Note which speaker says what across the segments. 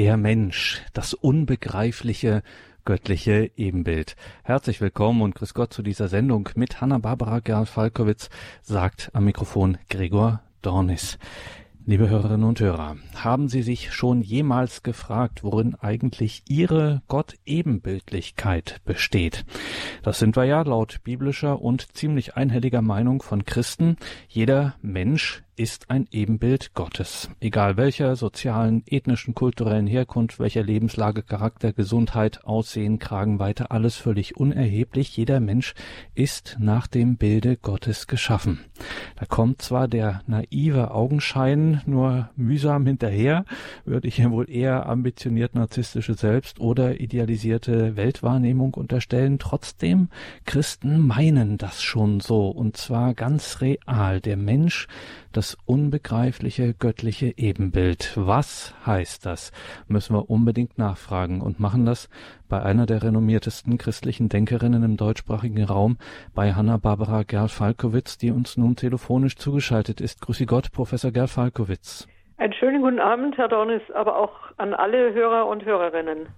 Speaker 1: Der Mensch, das unbegreifliche göttliche Ebenbild. Herzlich willkommen und grüß Gott zu dieser Sendung mit Hanna-Barbara Gerl-Falkowitz, sagt am Mikrofon Gregor Dornis. Liebe Hörerinnen und Hörer, haben Sie sich schon jemals gefragt, worin eigentlich Ihre Gott-Ebenbildlichkeit besteht? Das sind wir ja laut biblischer und ziemlich einhelliger Meinung von Christen. Jeder Mensch ist ein Ebenbild Gottes. Egal welcher sozialen, ethnischen, kulturellen Herkunft, welcher Lebenslage, Charakter, Gesundheit, Aussehen, Kragenweite, alles völlig unerheblich. Jeder Mensch ist nach dem Bilde Gottes geschaffen. Da kommt zwar der naive Augenschein nur mühsam hinterher, würde ich ja wohl eher ambitioniert narzisstische Selbst- oder idealisierte Weltwahrnehmung unterstellen. Trotzdem, Christen meinen das schon so und zwar ganz real. Der Mensch das unbegreifliche göttliche Ebenbild. Was heißt das? Müssen wir unbedingt nachfragen und machen das bei einer der renommiertesten christlichen Denkerinnen im deutschsprachigen Raum, bei Hanna-Barbara Gerl-Falkowitz, die uns nun telefonisch zugeschaltet ist. Grüße Gott, Professor Gerl-Falkowitz.
Speaker 2: Einen schönen guten Abend, Herr Dornis, aber auch an alle Hörer und Hörerinnen.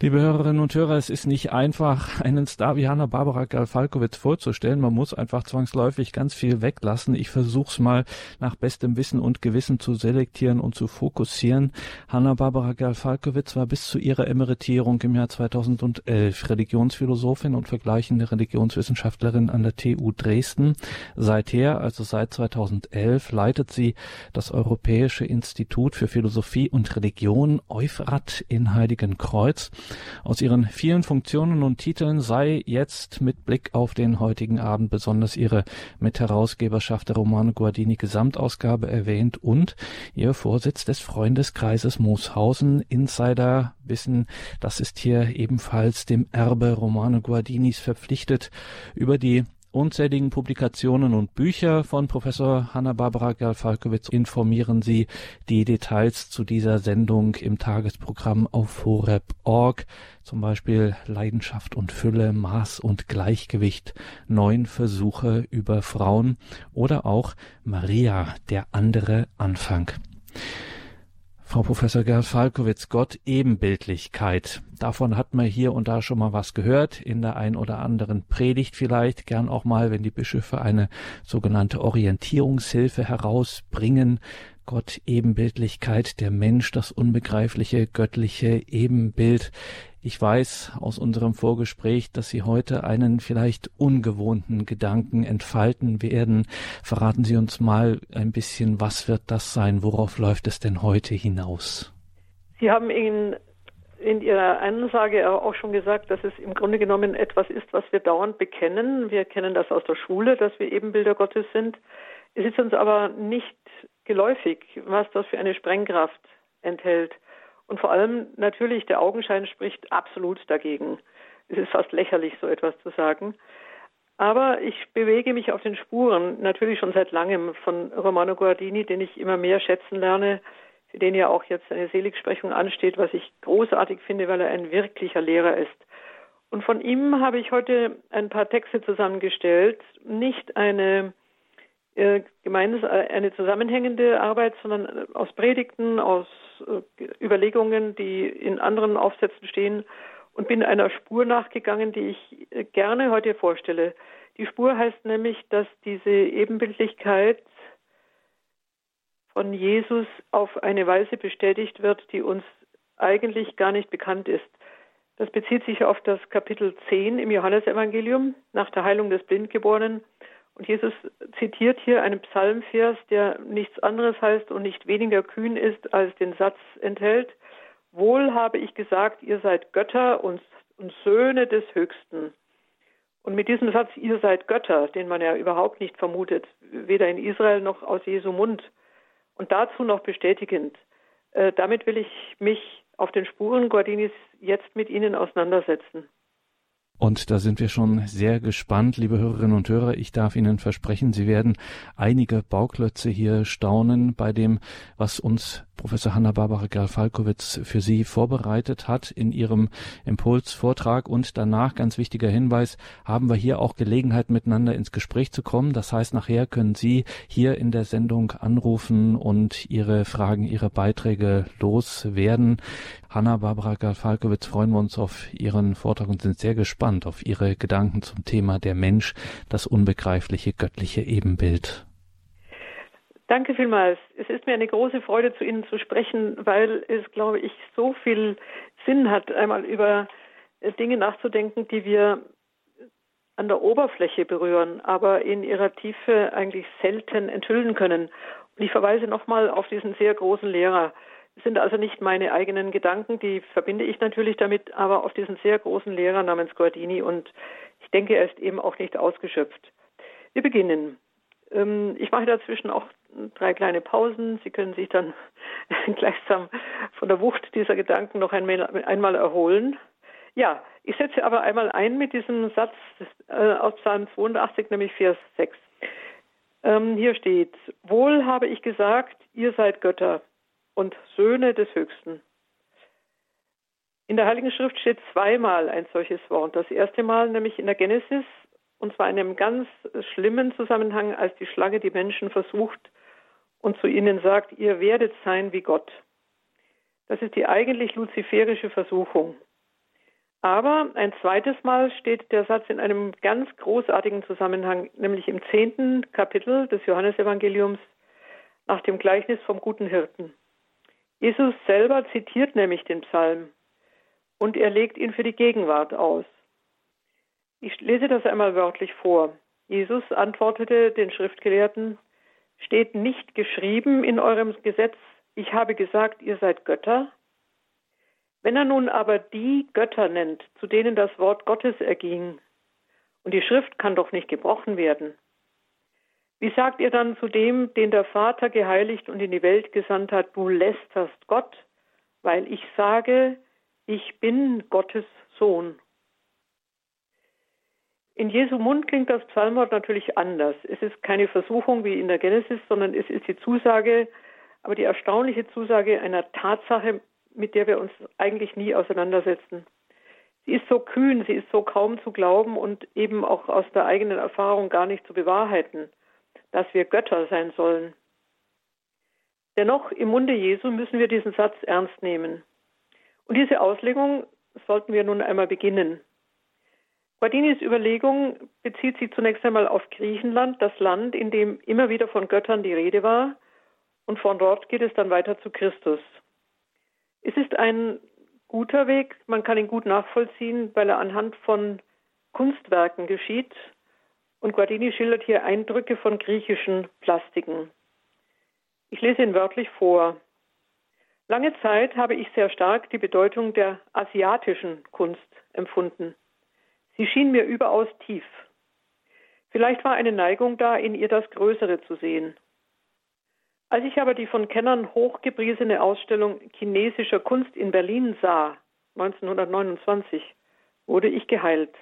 Speaker 1: Liebe Hörerinnen und Hörer, es ist nicht einfach, einen Star wie Hanna Barbara Galfalkowitz vorzustellen. Man muss einfach zwangsläufig ganz viel weglassen. Ich versuche es mal nach bestem Wissen und Gewissen zu selektieren und zu fokussieren. Hanna Barbara Galfalkowitz war bis zu ihrer Emeritierung im Jahr 2011 Religionsphilosophin und vergleichende Religionswissenschaftlerin an der TU Dresden. Seither, also seit 2011, leitet sie das Europäische Institut für Philosophie und Religion Euphrat in Heiligenkreuz. Aus ihren vielen Funktionen und Titeln sei jetzt mit Blick auf den heutigen Abend besonders ihre Mitherausgeberschaft der Romano Guardini Gesamtausgabe erwähnt und ihr Vorsitz des Freundeskreises Mooshausen. Insider wissen, das ist hier ebenfalls dem Erbe Romano Guardinis verpflichtet. Über die unzähligen Publikationen und Bücher von Professor Hanna-Barbara Gerl-Falkowitz informieren Sie die Details zu dieser Sendung im Tagesprogramm auf horeb.org, zum Beispiel Leidenschaft und Fülle, Maß und Gleichgewicht, neun Versuche über Frauen oder auch Maria, der andere Anfang. Frau Professor Gerhard Falkowitz, Gott Ebenbildlichkeit. Davon hat man hier und da schon mal was gehört, in der ein oder anderen Predigt vielleicht, gern auch mal, wenn die Bischöfe eine sogenannte Orientierungshilfe herausbringen. Gott Ebenbildlichkeit, der Mensch, das unbegreifliche göttliche Ebenbild. Ich weiß aus unserem Vorgespräch, dass Sie heute einen vielleicht ungewohnten Gedanken entfalten werden. Verraten Sie uns mal ein bisschen, was wird das sein? Worauf läuft es denn heute hinaus?
Speaker 2: Sie haben in, in Ihrer Ansage auch schon gesagt, dass es im Grunde genommen etwas ist, was wir dauernd bekennen. Wir kennen das aus der Schule, dass wir Ebenbilder Gottes sind. Es ist uns aber nicht geläufig, was das für eine Sprengkraft enthält. Und vor allem natürlich, der Augenschein spricht absolut dagegen. Es ist fast lächerlich, so etwas zu sagen. Aber ich bewege mich auf den Spuren, natürlich schon seit langem, von Romano Guardini, den ich immer mehr schätzen lerne, für den ja auch jetzt eine Seligsprechung ansteht, was ich großartig finde, weil er ein wirklicher Lehrer ist. Und von ihm habe ich heute ein paar Texte zusammengestellt, nicht eine gemeint äh, eine zusammenhängende Arbeit, sondern äh, aus Predigten, aus äh, Überlegungen, die in anderen Aufsätzen stehen und bin einer Spur nachgegangen, die ich äh, gerne heute vorstelle. Die Spur heißt nämlich, dass diese Ebenbildlichkeit von Jesus auf eine Weise bestätigt wird, die uns eigentlich gar nicht bekannt ist. Das bezieht sich auf das Kapitel 10 im Johannesevangelium nach der Heilung des Blindgeborenen. Und Jesus zitiert hier einen Psalmvers, der nichts anderes heißt und nicht weniger kühn ist, als den Satz enthält. Wohl habe ich gesagt, ihr seid Götter und, und Söhne des Höchsten. Und mit diesem Satz, ihr seid Götter, den man ja überhaupt nicht vermutet, weder in Israel noch aus Jesu Mund, und dazu noch bestätigend, äh, damit will ich mich auf den Spuren Guardinis jetzt mit Ihnen auseinandersetzen.
Speaker 1: Und da sind wir schon sehr gespannt, liebe Hörerinnen und Hörer. Ich darf Ihnen versprechen, Sie werden einige Bauklötze hier staunen bei dem, was uns Professor Hanna-Barbara Gerl-Falkowitz für Sie vorbereitet hat in ihrem Impulsvortrag. Und danach, ganz wichtiger Hinweis, haben wir hier auch Gelegenheit, miteinander ins Gespräch zu kommen. Das heißt, nachher können Sie hier in der Sendung anrufen und Ihre Fragen, Ihre Beiträge loswerden. Hanna-Barbara Gerl-Falkowitz, freuen wir uns auf Ihren Vortrag und sind sehr gespannt auf Ihre Gedanken zum Thema der Mensch, das unbegreifliche göttliche Ebenbild.
Speaker 2: Danke vielmals. Es ist mir eine große Freude, zu Ihnen zu sprechen, weil es, glaube ich, so viel Sinn hat, einmal über Dinge nachzudenken, die wir an der Oberfläche berühren, aber in ihrer Tiefe eigentlich selten enthüllen können. Und ich verweise nochmal auf diesen sehr großen Lehrer. Es sind also nicht meine eigenen Gedanken, die verbinde ich natürlich damit, aber auf diesen sehr großen Lehrer namens Guardini und ich denke, er ist eben auch nicht ausgeschöpft. Wir beginnen. Ähm, ich mache dazwischen auch drei kleine Pausen. Sie können sich dann gleichsam von der Wucht dieser Gedanken noch einmal, erholen. Ja, ich setze aber einmal ein mit diesem Satz äh, aus Psalm 82, nämlich Vers 6. Ähm, hier steht, Wohl habe ich gesagt, ihr seid Götter und Söhne des Höchsten. In der Heiligen Schrift steht zweimal ein solches Wort. Das erste Mal nämlich in der Genesis, und zwar in einem ganz schlimmen Zusammenhang, als die Schlange die Menschen versucht und zu ihnen sagt, ihr werdet sein wie Gott. Das ist die eigentlich luziferische Versuchung. Aber ein zweites Mal steht der Satz in einem ganz großartigen Zusammenhang, nämlich im zehnten Kapitel des Johannesevangeliums nach dem Gleichnis vom guten Hirten. Jesus selber zitiert nämlich den Psalm und er legt ihn für die Gegenwart aus. Ich lese das einmal wörtlich vor. Jesus antwortete den Schriftgelehrten, steht nicht geschrieben in eurem Gesetz, ich habe gesagt, ihr seid Götter? Wenn er nun aber die Götter nennt, zu denen das Wort Gottes erging, und die Schrift kann doch nicht gebrochen werden, wie sagt ihr dann zu dem, den der Vater geheiligt und in die Welt gesandt hat, du lästerst Gott, weil ich sage, ich bin Gottes Sohn? In Jesu Mund klingt das Psalmwort natürlich anders. Es ist keine Versuchung wie in der Genesis, sondern es ist die Zusage, aber die erstaunliche Zusage einer Tatsache, mit der wir uns eigentlich nie auseinandersetzen. Sie ist so kühn, sie ist so kaum zu glauben und eben auch aus der eigenen Erfahrung gar nicht zu bewahrheiten, dass wir Götter sein sollen. Dennoch im Munde Jesu müssen wir diesen Satz ernst nehmen. Und diese Auslegung sollten wir nun einmal beginnen. Guardinis Überlegung bezieht sich zunächst einmal auf Griechenland, das Land, in dem immer wieder von Göttern die Rede war, und von dort geht es dann weiter zu Christus. Es ist ein guter Weg, man kann ihn gut nachvollziehen, weil er anhand von Kunstwerken geschieht, und Guardini schildert hier Eindrücke von griechischen Plastiken. Ich lese ihn wörtlich vor. Lange Zeit habe ich sehr stark die Bedeutung der asiatischen Kunst empfunden. Sie schien mir überaus tief. Vielleicht war eine Neigung da, in ihr das Größere zu sehen. Als ich aber die von Kennern hochgepriesene Ausstellung chinesischer Kunst in Berlin sah, 1929, wurde ich geheilt.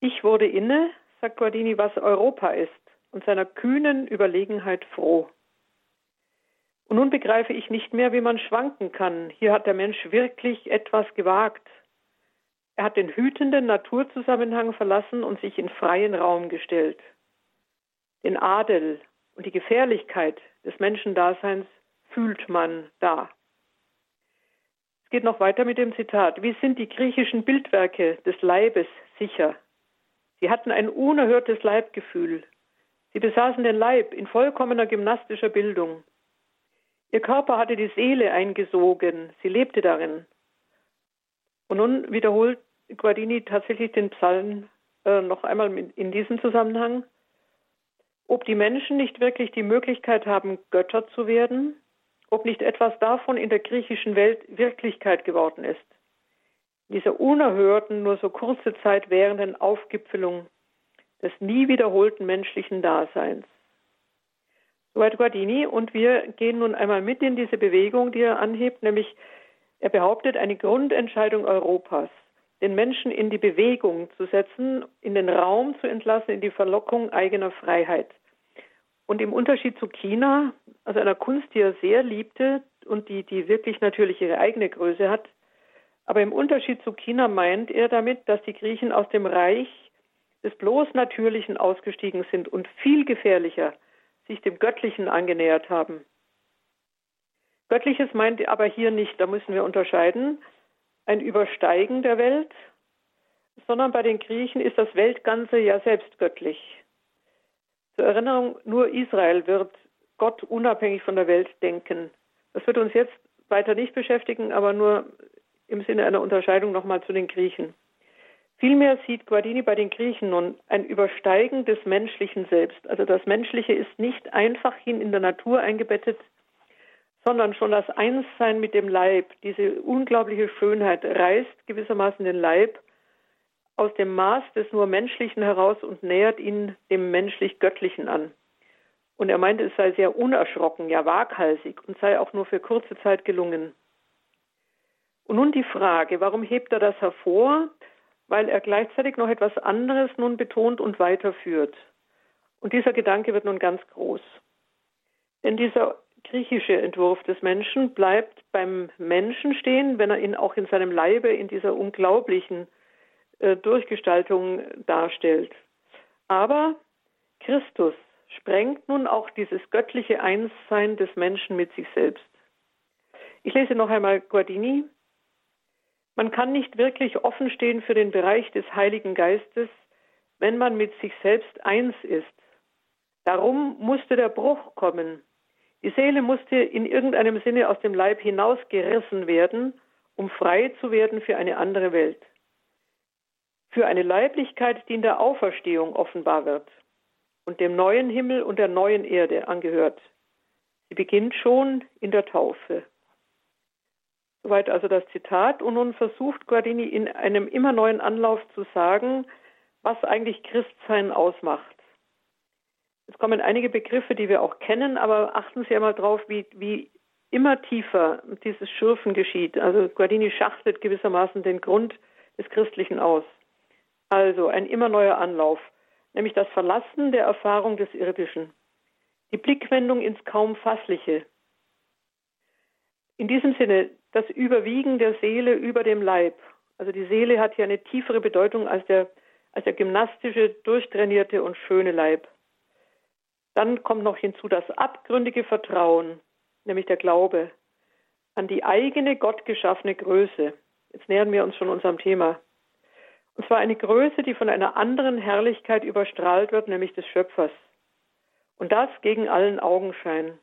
Speaker 2: Ich wurde inne, sagt Guardini, was Europa ist, und seiner kühnen Überlegenheit froh. Und nun begreife ich nicht mehr, wie man schwanken kann. Hier hat der Mensch wirklich etwas gewagt, er hat den hütenden Naturzusammenhang verlassen und sich in freien Raum gestellt. Den Adel und die Gefährlichkeit des Menschendaseins fühlt man da. Es geht noch weiter mit dem Zitat. Wie sind die griechischen Bildwerke des Leibes sicher? Sie hatten ein unerhörtes Leibgefühl. Sie besaßen den Leib in vollkommener gymnastischer Bildung. Ihr Körper hatte die Seele eingesogen, sie lebte darin. Und nun wiederholt Guardini tatsächlich den Psalm äh, noch einmal in diesem Zusammenhang. Ob die Menschen nicht wirklich die Möglichkeit haben, Götter zu werden, ob nicht etwas davon in der griechischen Welt Wirklichkeit geworden ist. In dieser unerhörten, nur so kurze Zeit währenden Aufgipfelung des nie wiederholten menschlichen Daseins. Soweit Guardini und wir gehen nun einmal mit in diese Bewegung, die er anhebt, nämlich er behauptet eine Grundentscheidung Europas, den Menschen in die Bewegung zu setzen, in den Raum zu entlassen, in die Verlockung eigener Freiheit. Und im Unterschied zu China, also einer Kunst, die er sehr liebte und die, die wirklich natürlich ihre eigene Größe hat, aber im Unterschied zu China meint er damit, dass die Griechen aus dem Reich des bloß Natürlichen ausgestiegen sind und viel gefährlicher sich dem Göttlichen angenähert haben. Göttliches meint aber hier nicht, da müssen wir unterscheiden, ein Übersteigen der Welt, sondern bei den Griechen ist das Weltganze ja selbst göttlich. Zur Erinnerung, nur Israel wird Gott unabhängig von der Welt denken. Das wird uns jetzt weiter nicht beschäftigen, aber nur im Sinne einer Unterscheidung nochmal zu den Griechen. Vielmehr sieht Guardini bei den Griechen nun ein Übersteigen des menschlichen Selbst. Also das Menschliche ist nicht einfach hin in der Natur eingebettet, sondern schon das Einssein mit dem Leib, diese unglaubliche Schönheit reißt gewissermaßen den Leib aus dem Maß des nur Menschlichen heraus und nähert ihn dem menschlich-göttlichen an. Und er meinte, es sei sehr unerschrocken, ja waghalsig und sei auch nur für kurze Zeit gelungen. Und nun die Frage, warum hebt er das hervor? Weil er gleichzeitig noch etwas anderes nun betont und weiterführt. Und dieser Gedanke wird nun ganz groß. Denn dieser griechische Entwurf des Menschen bleibt beim Menschen stehen, wenn er ihn auch in seinem Leibe in dieser unglaublichen äh, Durchgestaltung darstellt. Aber Christus sprengt nun auch dieses göttliche Einssein des Menschen mit sich selbst. Ich lese noch einmal Guardini. Man kann nicht wirklich offen stehen für den Bereich des Heiligen Geistes, wenn man mit sich selbst eins ist. Darum musste der Bruch kommen. Die Seele musste in irgendeinem Sinne aus dem Leib hinausgerissen werden, um frei zu werden für eine andere Welt. Für eine Leiblichkeit, die in der Auferstehung offenbar wird und dem neuen Himmel und der neuen Erde angehört. Sie beginnt schon in der Taufe. Soweit also das Zitat. Und nun versucht Guardini in einem immer neuen Anlauf zu sagen, was eigentlich Christsein ausmacht. Es kommen einige Begriffe, die wir auch kennen, aber achten Sie einmal drauf, wie, wie immer tiefer dieses Schürfen geschieht. Also Guardini schachtet gewissermaßen den Grund des Christlichen aus. Also ein immer neuer Anlauf, nämlich das Verlassen der Erfahrung des Irdischen, die Blickwendung ins kaum Fassliche. In diesem Sinne das Überwiegen der Seele über dem Leib. Also die Seele hat hier eine tiefere Bedeutung als der, als der gymnastische, durchtrainierte und schöne Leib. Dann kommt noch hinzu das abgründige Vertrauen, nämlich der Glaube an die eigene gottgeschaffene Größe. Jetzt nähern wir uns schon unserem Thema. Und zwar eine Größe, die von einer anderen Herrlichkeit überstrahlt wird, nämlich des Schöpfers. Und das gegen allen Augenschein.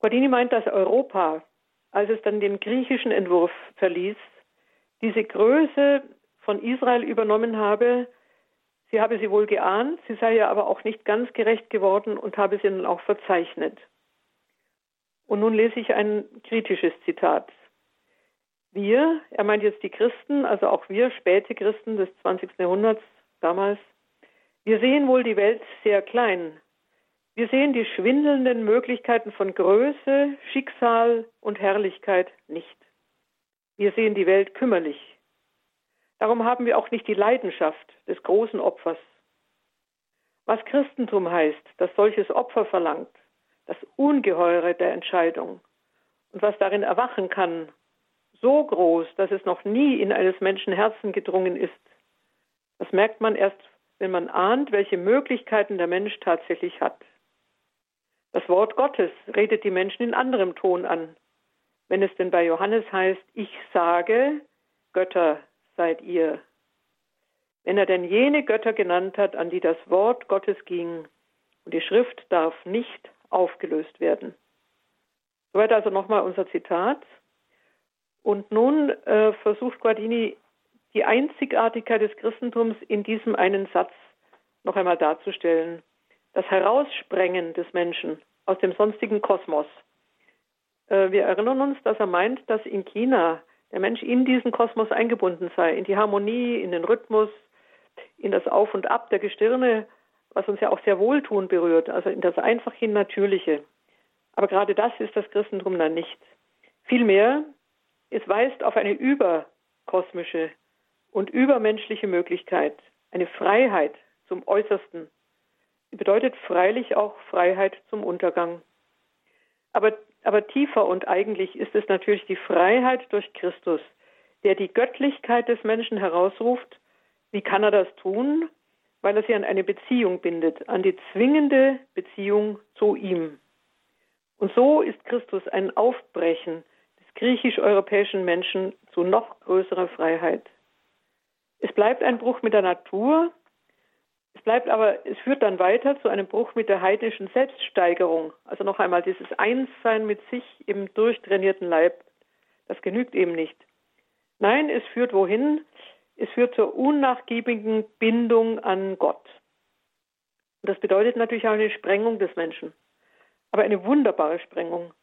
Speaker 2: Guardini meint, dass Europa, als es dann den griechischen Entwurf verließ, diese Größe von Israel übernommen habe. Sie habe sie wohl geahnt, sie sei ja aber auch nicht ganz gerecht geworden und habe sie dann auch verzeichnet. Und nun lese ich ein kritisches Zitat. Wir, er meint jetzt die Christen, also auch wir späte Christen des 20. Jahrhunderts damals, wir sehen wohl die Welt sehr klein. Wir sehen die schwindelnden Möglichkeiten von Größe, Schicksal und Herrlichkeit nicht. Wir sehen die Welt kümmerlich. Darum haben wir auch nicht die Leidenschaft des großen Opfers. Was Christentum heißt, das solches Opfer verlangt, das Ungeheure der Entscheidung und was darin erwachen kann so groß, dass es noch nie in eines Menschen Herzen gedrungen ist. Das merkt man erst, wenn man ahnt, welche Möglichkeiten der Mensch tatsächlich hat. Das Wort Gottes redet die Menschen in anderem Ton an. Wenn es denn bei Johannes heißt, ich sage, Götter seid ihr. Wenn er denn jene Götter genannt hat, an die das Wort Gottes ging, und die Schrift darf nicht aufgelöst werden. Soweit also nochmal unser Zitat. Und nun äh, versucht Guardini die Einzigartigkeit des Christentums in diesem einen Satz noch einmal darzustellen. Das Heraussprengen des Menschen aus dem sonstigen Kosmos. Äh, wir erinnern uns, dass er meint, dass in China der Mensch in diesen Kosmos eingebunden sei, in die Harmonie, in den Rhythmus, in das Auf und Ab der Gestirne, was uns ja auch sehr wohltun berührt, also in das einfach hin Natürliche. Aber gerade das ist das Christentum dann nicht. Vielmehr es weist auf eine überkosmische und übermenschliche Möglichkeit, eine Freiheit zum Äußersten, bedeutet freilich auch Freiheit zum Untergang. Aber, aber tiefer und eigentlich ist es natürlich die Freiheit durch Christus, der die Göttlichkeit des Menschen herausruft. Wie kann er das tun? Weil er sie an eine Beziehung bindet, an die zwingende Beziehung zu ihm. Und so ist Christus ein Aufbrechen des griechisch-europäischen Menschen zu noch größerer Freiheit. Es bleibt ein Bruch mit der Natur, es bleibt aber, es führt dann weiter zu einem Bruch mit der heidnischen Selbststeigerung. Also noch einmal dieses Einssein mit sich im durchtrainierten Leib. Das genügt eben nicht. Nein, es führt wohin? Es führt zur unnachgiebigen Bindung an Gott. Und das bedeutet natürlich auch eine Sprengung des Menschen. Aber eine wunderbare Sprengung.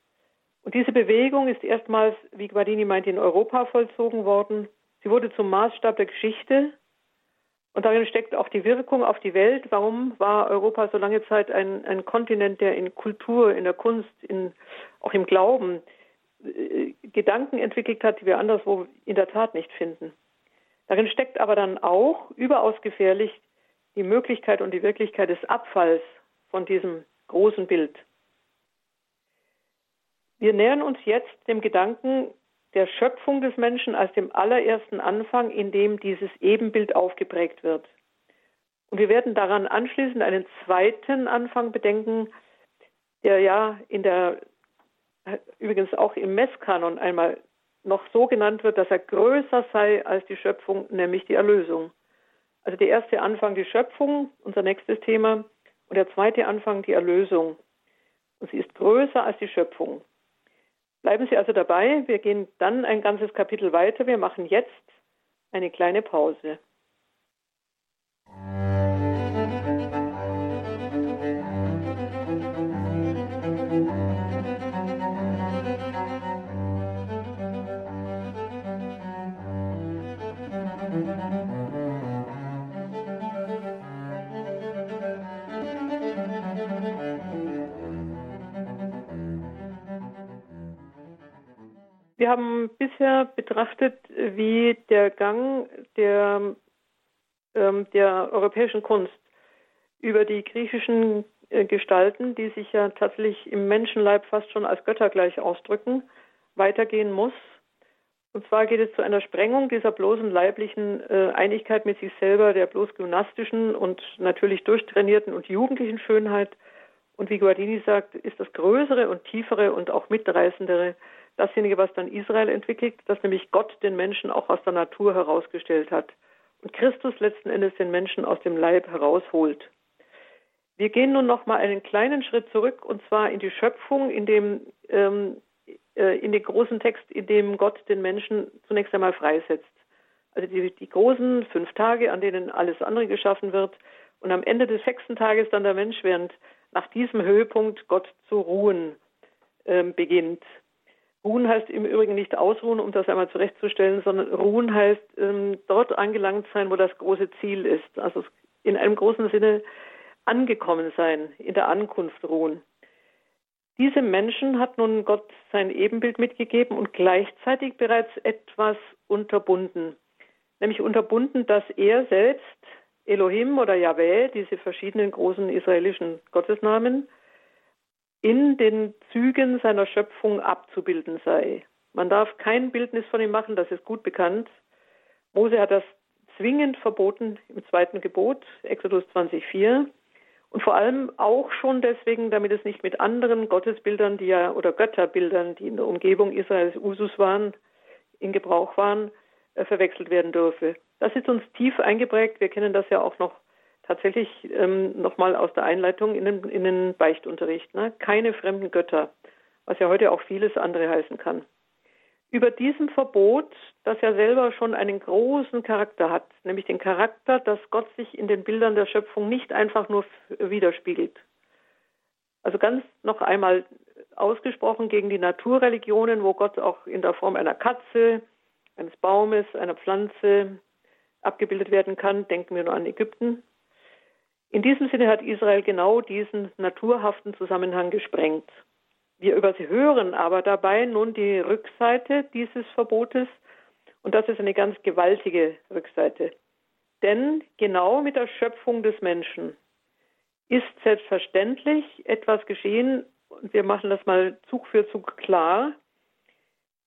Speaker 2: Und diese Bewegung ist erstmals, wie Guardini meint, in Europa vollzogen worden. Sie wurde zum Maßstab der Geschichte und darin steckt auch die Wirkung auf die Welt. Warum war Europa so lange Zeit ein, ein Kontinent, der in Kultur, in der Kunst, in, auch im Glauben äh, Gedanken entwickelt hat, die wir anderswo in der Tat nicht finden? Darin steckt aber dann auch überaus gefährlich die Möglichkeit und die Wirklichkeit des Abfalls von diesem großen Bild. Wir nähern uns jetzt dem Gedanken, der Schöpfung des Menschen als dem allerersten Anfang, in dem dieses Ebenbild aufgeprägt wird. Und wir werden daran anschließend einen zweiten Anfang bedenken, der ja in der, übrigens auch im Messkanon einmal noch so genannt wird, dass er größer sei als die Schöpfung, nämlich die Erlösung. Also der erste Anfang die Schöpfung, unser nächstes Thema, und der zweite Anfang die Erlösung. Und sie ist größer als die Schöpfung. Bleiben Sie also dabei. Wir gehen dann ein ganzes Kapitel weiter. Wir machen jetzt eine kleine Pause. Wir haben bisher betrachtet, wie der Gang der, ähm, der europäischen Kunst über die griechischen äh, Gestalten, die sich ja tatsächlich im Menschenleib fast schon als Götter gleich ausdrücken, weitergehen muss. Und zwar geht es zu einer Sprengung dieser bloßen leiblichen äh, Einigkeit mit sich selber, der bloß gymnastischen und natürlich durchtrainierten und jugendlichen Schönheit. Und wie Guardini sagt, ist das Größere und Tiefere und auch Mitreißendere dasjenige, was dann Israel entwickelt, dass nämlich Gott den Menschen auch aus der Natur herausgestellt hat und Christus letzten Endes den Menschen aus dem Leib herausholt. Wir gehen nun noch mal einen kleinen Schritt zurück und zwar in die Schöpfung, in dem ähm, äh, in den großen Text, in dem Gott den Menschen zunächst einmal freisetzt. Also die, die großen fünf Tage, an denen alles andere geschaffen wird und am Ende des sechsten Tages dann der Mensch, während nach diesem Höhepunkt Gott zu ruhen ähm, beginnt. Ruhen heißt im Übrigen nicht ausruhen, um das einmal zurechtzustellen, sondern ruhen heißt ähm, dort angelangt sein, wo das große Ziel ist. Also in einem großen Sinne angekommen sein, in der Ankunft ruhen. Diesem Menschen hat nun Gott sein Ebenbild mitgegeben und gleichzeitig bereits etwas unterbunden. Nämlich unterbunden, dass er selbst, Elohim oder Yahweh, diese verschiedenen großen israelischen Gottesnamen, in den Zügen seiner Schöpfung abzubilden sei. Man darf kein Bildnis von ihm machen, das ist gut bekannt. Mose hat das zwingend verboten im zweiten Gebot, Exodus 20,4. Und vor allem auch schon deswegen, damit es nicht mit anderen Gottesbildern, die ja oder Götterbildern, die in der Umgebung Israels Usus waren, in Gebrauch waren, äh, verwechselt werden dürfe. Das ist uns tief eingeprägt. Wir kennen das ja auch noch tatsächlich ähm, nochmal aus der Einleitung in den, in den Beichtunterricht. Ne? Keine fremden Götter, was ja heute auch vieles andere heißen kann. Über diesem Verbot, das ja selber schon einen großen Charakter hat, nämlich den Charakter, dass Gott sich in den Bildern der Schöpfung nicht einfach nur widerspiegelt. Also ganz noch einmal ausgesprochen gegen die Naturreligionen, wo Gott auch in der Form einer Katze, eines Baumes, einer Pflanze abgebildet werden kann. Denken wir nur an Ägypten. In diesem Sinne hat Israel genau diesen naturhaften Zusammenhang gesprengt. Wir überhören aber dabei nun die Rückseite dieses Verbotes und das ist eine ganz gewaltige Rückseite. Denn genau mit der Schöpfung des Menschen ist selbstverständlich etwas geschehen, und wir machen das mal Zug für Zug klar.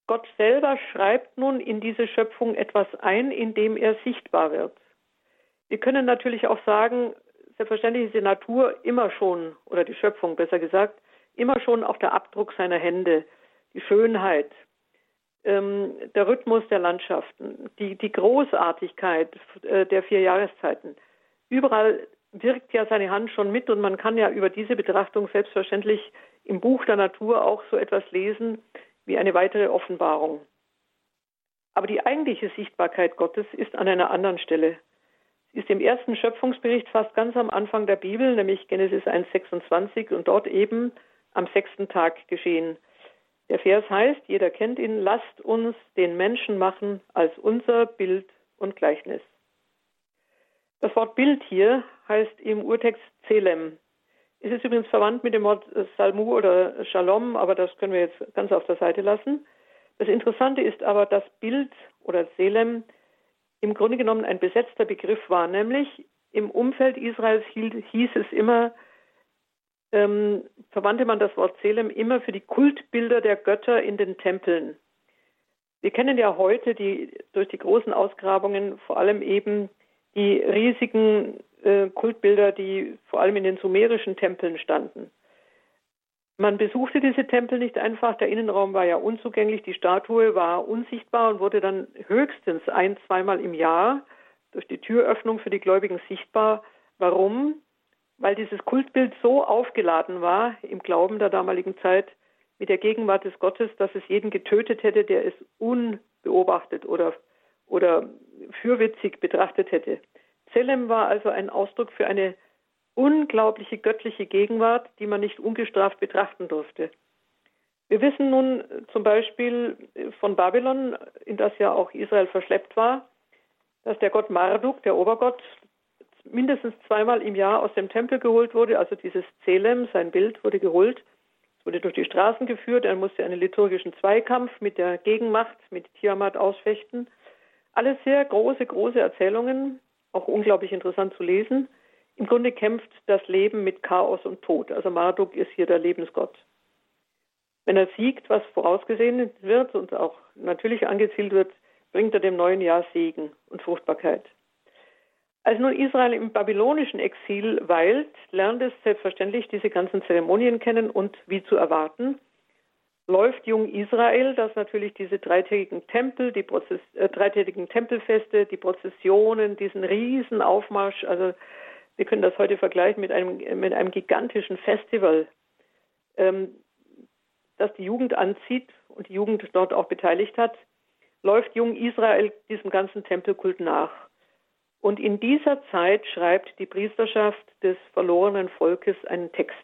Speaker 2: Gott selber schreibt nun in diese Schöpfung etwas ein, indem er sichtbar wird. Wir können natürlich auch sagen, selbstverständlich ist die Natur immer schon, oder die Schöpfung besser gesagt, immer schon auch der Abdruck seiner Hände, die Schönheit, ähm, der Rhythmus der Landschaften, die, die Großartigkeit äh, der vier Jahreszeiten. Überall wirkt ja seine Hand schon mit und man kann ja über diese Betrachtung selbstverständlich im Buch der Natur auch so etwas lesen wie eine weitere Offenbarung. Aber die eigentliche Sichtbarkeit Gottes ist an einer anderen Stelle. Ist im ersten Schöpfungsbericht fast ganz am Anfang der Bibel, nämlich Genesis 1,26 und dort eben am sechsten Tag geschehen. Der Vers heißt, jeder kennt ihn, lasst uns den Menschen machen als unser Bild und Gleichnis. Das Wort Bild hier heißt im Urtext Zelem. Es ist übrigens verwandt mit dem Wort Salmu oder Shalom, aber das können wir jetzt ganz auf der Seite lassen. Das Interessante ist aber, dass Bild oder Selem im Grunde genommen ein besetzter Begriff war, nämlich im Umfeld Israels hieß es immer, ähm, verwandte man das Wort Selem immer für die Kultbilder der Götter in den Tempeln. Wir kennen ja heute die, durch die großen Ausgrabungen vor allem eben die riesigen äh, Kultbilder, die vor allem in den sumerischen Tempeln standen. Man besuchte diese Tempel nicht einfach, der Innenraum war ja unzugänglich, die Statue war unsichtbar und wurde dann höchstens ein, zweimal im Jahr durch die Türöffnung für die Gläubigen sichtbar. Warum? Weil dieses Kultbild so aufgeladen war im Glauben der damaligen Zeit mit der Gegenwart des Gottes, dass es jeden getötet hätte, der es unbeobachtet oder, oder fürwitzig betrachtet hätte. Zelem war also ein Ausdruck für eine unglaubliche göttliche Gegenwart, die man nicht ungestraft betrachten durfte. Wir wissen nun zum Beispiel von Babylon, in das ja auch Israel verschleppt war, dass der Gott Marduk, der Obergott, mindestens zweimal im Jahr aus dem Tempel geholt wurde. Also dieses Zelem, sein Bild, wurde geholt. Es wurde durch die Straßen geführt. Er musste einen liturgischen Zweikampf mit der Gegenmacht, mit Tiamat ausfechten. Alles sehr große, große Erzählungen, auch unglaublich interessant zu lesen. Im Grunde kämpft das Leben mit Chaos und Tod. Also Marduk ist hier der Lebensgott. Wenn er siegt, was vorausgesehen wird und auch natürlich angezielt wird, bringt er dem neuen Jahr Segen und Fruchtbarkeit. Als nun Israel im babylonischen Exil weilt, lernt es selbstverständlich diese ganzen Zeremonien kennen und wie zu erwarten, läuft Jung Israel, das natürlich diese dreitägigen Tempel, die Prozess, äh, dreitägigen Tempelfeste, die Prozessionen, diesen Riesenaufmarsch, also wir können das heute vergleichen mit einem, mit einem gigantischen Festival, ähm, das die Jugend anzieht und die Jugend dort auch beteiligt hat, läuft Jung Israel diesem ganzen Tempelkult nach. Und in dieser Zeit schreibt die Priesterschaft des verlorenen Volkes einen Text.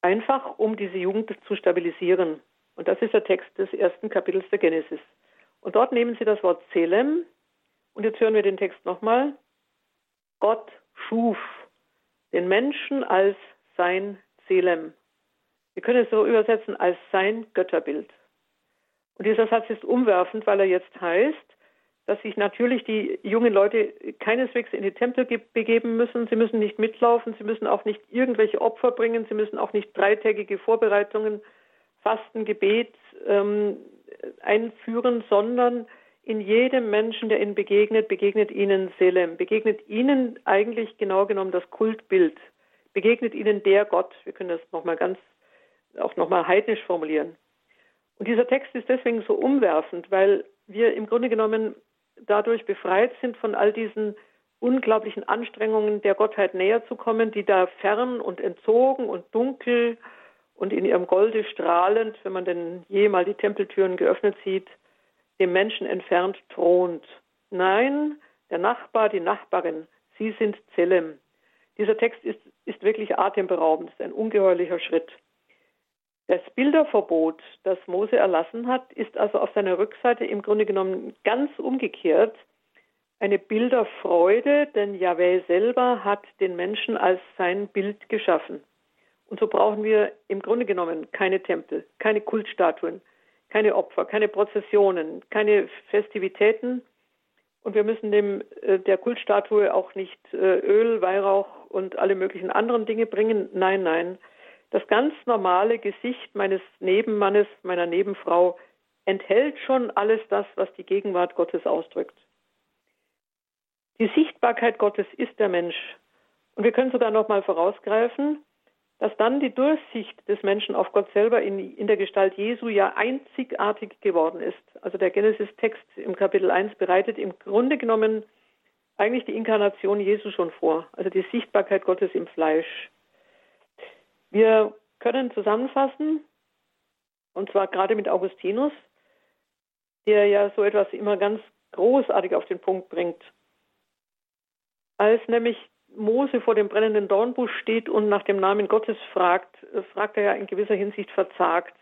Speaker 2: Einfach, um diese Jugend zu stabilisieren. Und das ist der Text des ersten Kapitels der Genesis. Und dort nehmen sie das Wort Zelem. Und jetzt hören wir den Text nochmal. Gott schuf den Menschen als sein Zelem. Wir können es so übersetzen als sein Götterbild. Und dieser Satz ist umwerfend, weil er jetzt heißt, dass sich natürlich die jungen Leute keineswegs in die Tempel begeben müssen. Sie müssen nicht mitlaufen, sie müssen auch nicht irgendwelche Opfer bringen, sie müssen auch nicht dreitägige Vorbereitungen, Fasten, Gebet ähm, einführen, sondern in jedem Menschen, der ihnen begegnet, begegnet ihnen Selem, begegnet ihnen eigentlich genau genommen das Kultbild, begegnet ihnen der Gott. Wir können das nochmal ganz, auch nochmal heidnisch formulieren. Und dieser Text ist deswegen so umwerfend, weil wir im Grunde genommen dadurch befreit sind von all diesen unglaublichen Anstrengungen der Gottheit näher zu kommen, die da fern und entzogen und dunkel und in ihrem Golde strahlend, wenn man denn je mal die Tempeltüren geöffnet sieht, dem Menschen entfernt thront. Nein, der Nachbar, die Nachbarin, sie sind Zelem. Dieser Text ist, ist wirklich atemberaubend, ist ein ungeheuerlicher Schritt. Das Bilderverbot, das Mose erlassen hat, ist also auf seiner Rückseite im Grunde genommen ganz umgekehrt eine Bilderfreude, denn Yahweh selber hat den Menschen als sein Bild geschaffen. Und so brauchen wir im Grunde genommen keine Tempel, keine Kultstatuen, keine Opfer, keine Prozessionen, keine Festivitäten. Und wir müssen dem äh, der Kultstatue auch nicht äh, Öl, Weihrauch und alle möglichen anderen Dinge bringen. Nein, nein. Das ganz normale Gesicht meines Nebenmannes, meiner Nebenfrau enthält schon alles das, was die Gegenwart Gottes ausdrückt. Die Sichtbarkeit Gottes ist der Mensch. Und wir können sogar noch mal vorausgreifen, dass dann die Durchsicht des Menschen auf Gott selber in, in der Gestalt Jesu ja einzigartig geworden ist. Also der Genesis-Text im Kapitel 1 bereitet im Grunde genommen eigentlich die Inkarnation Jesu schon vor, also die Sichtbarkeit Gottes im Fleisch. Wir können zusammenfassen, und zwar gerade mit Augustinus, der ja so etwas immer ganz großartig auf den Punkt bringt. Als nämlich Mose vor dem brennenden Dornbusch steht und nach dem Namen Gottes fragt, äh, fragt er ja in gewisser Hinsicht verzagt.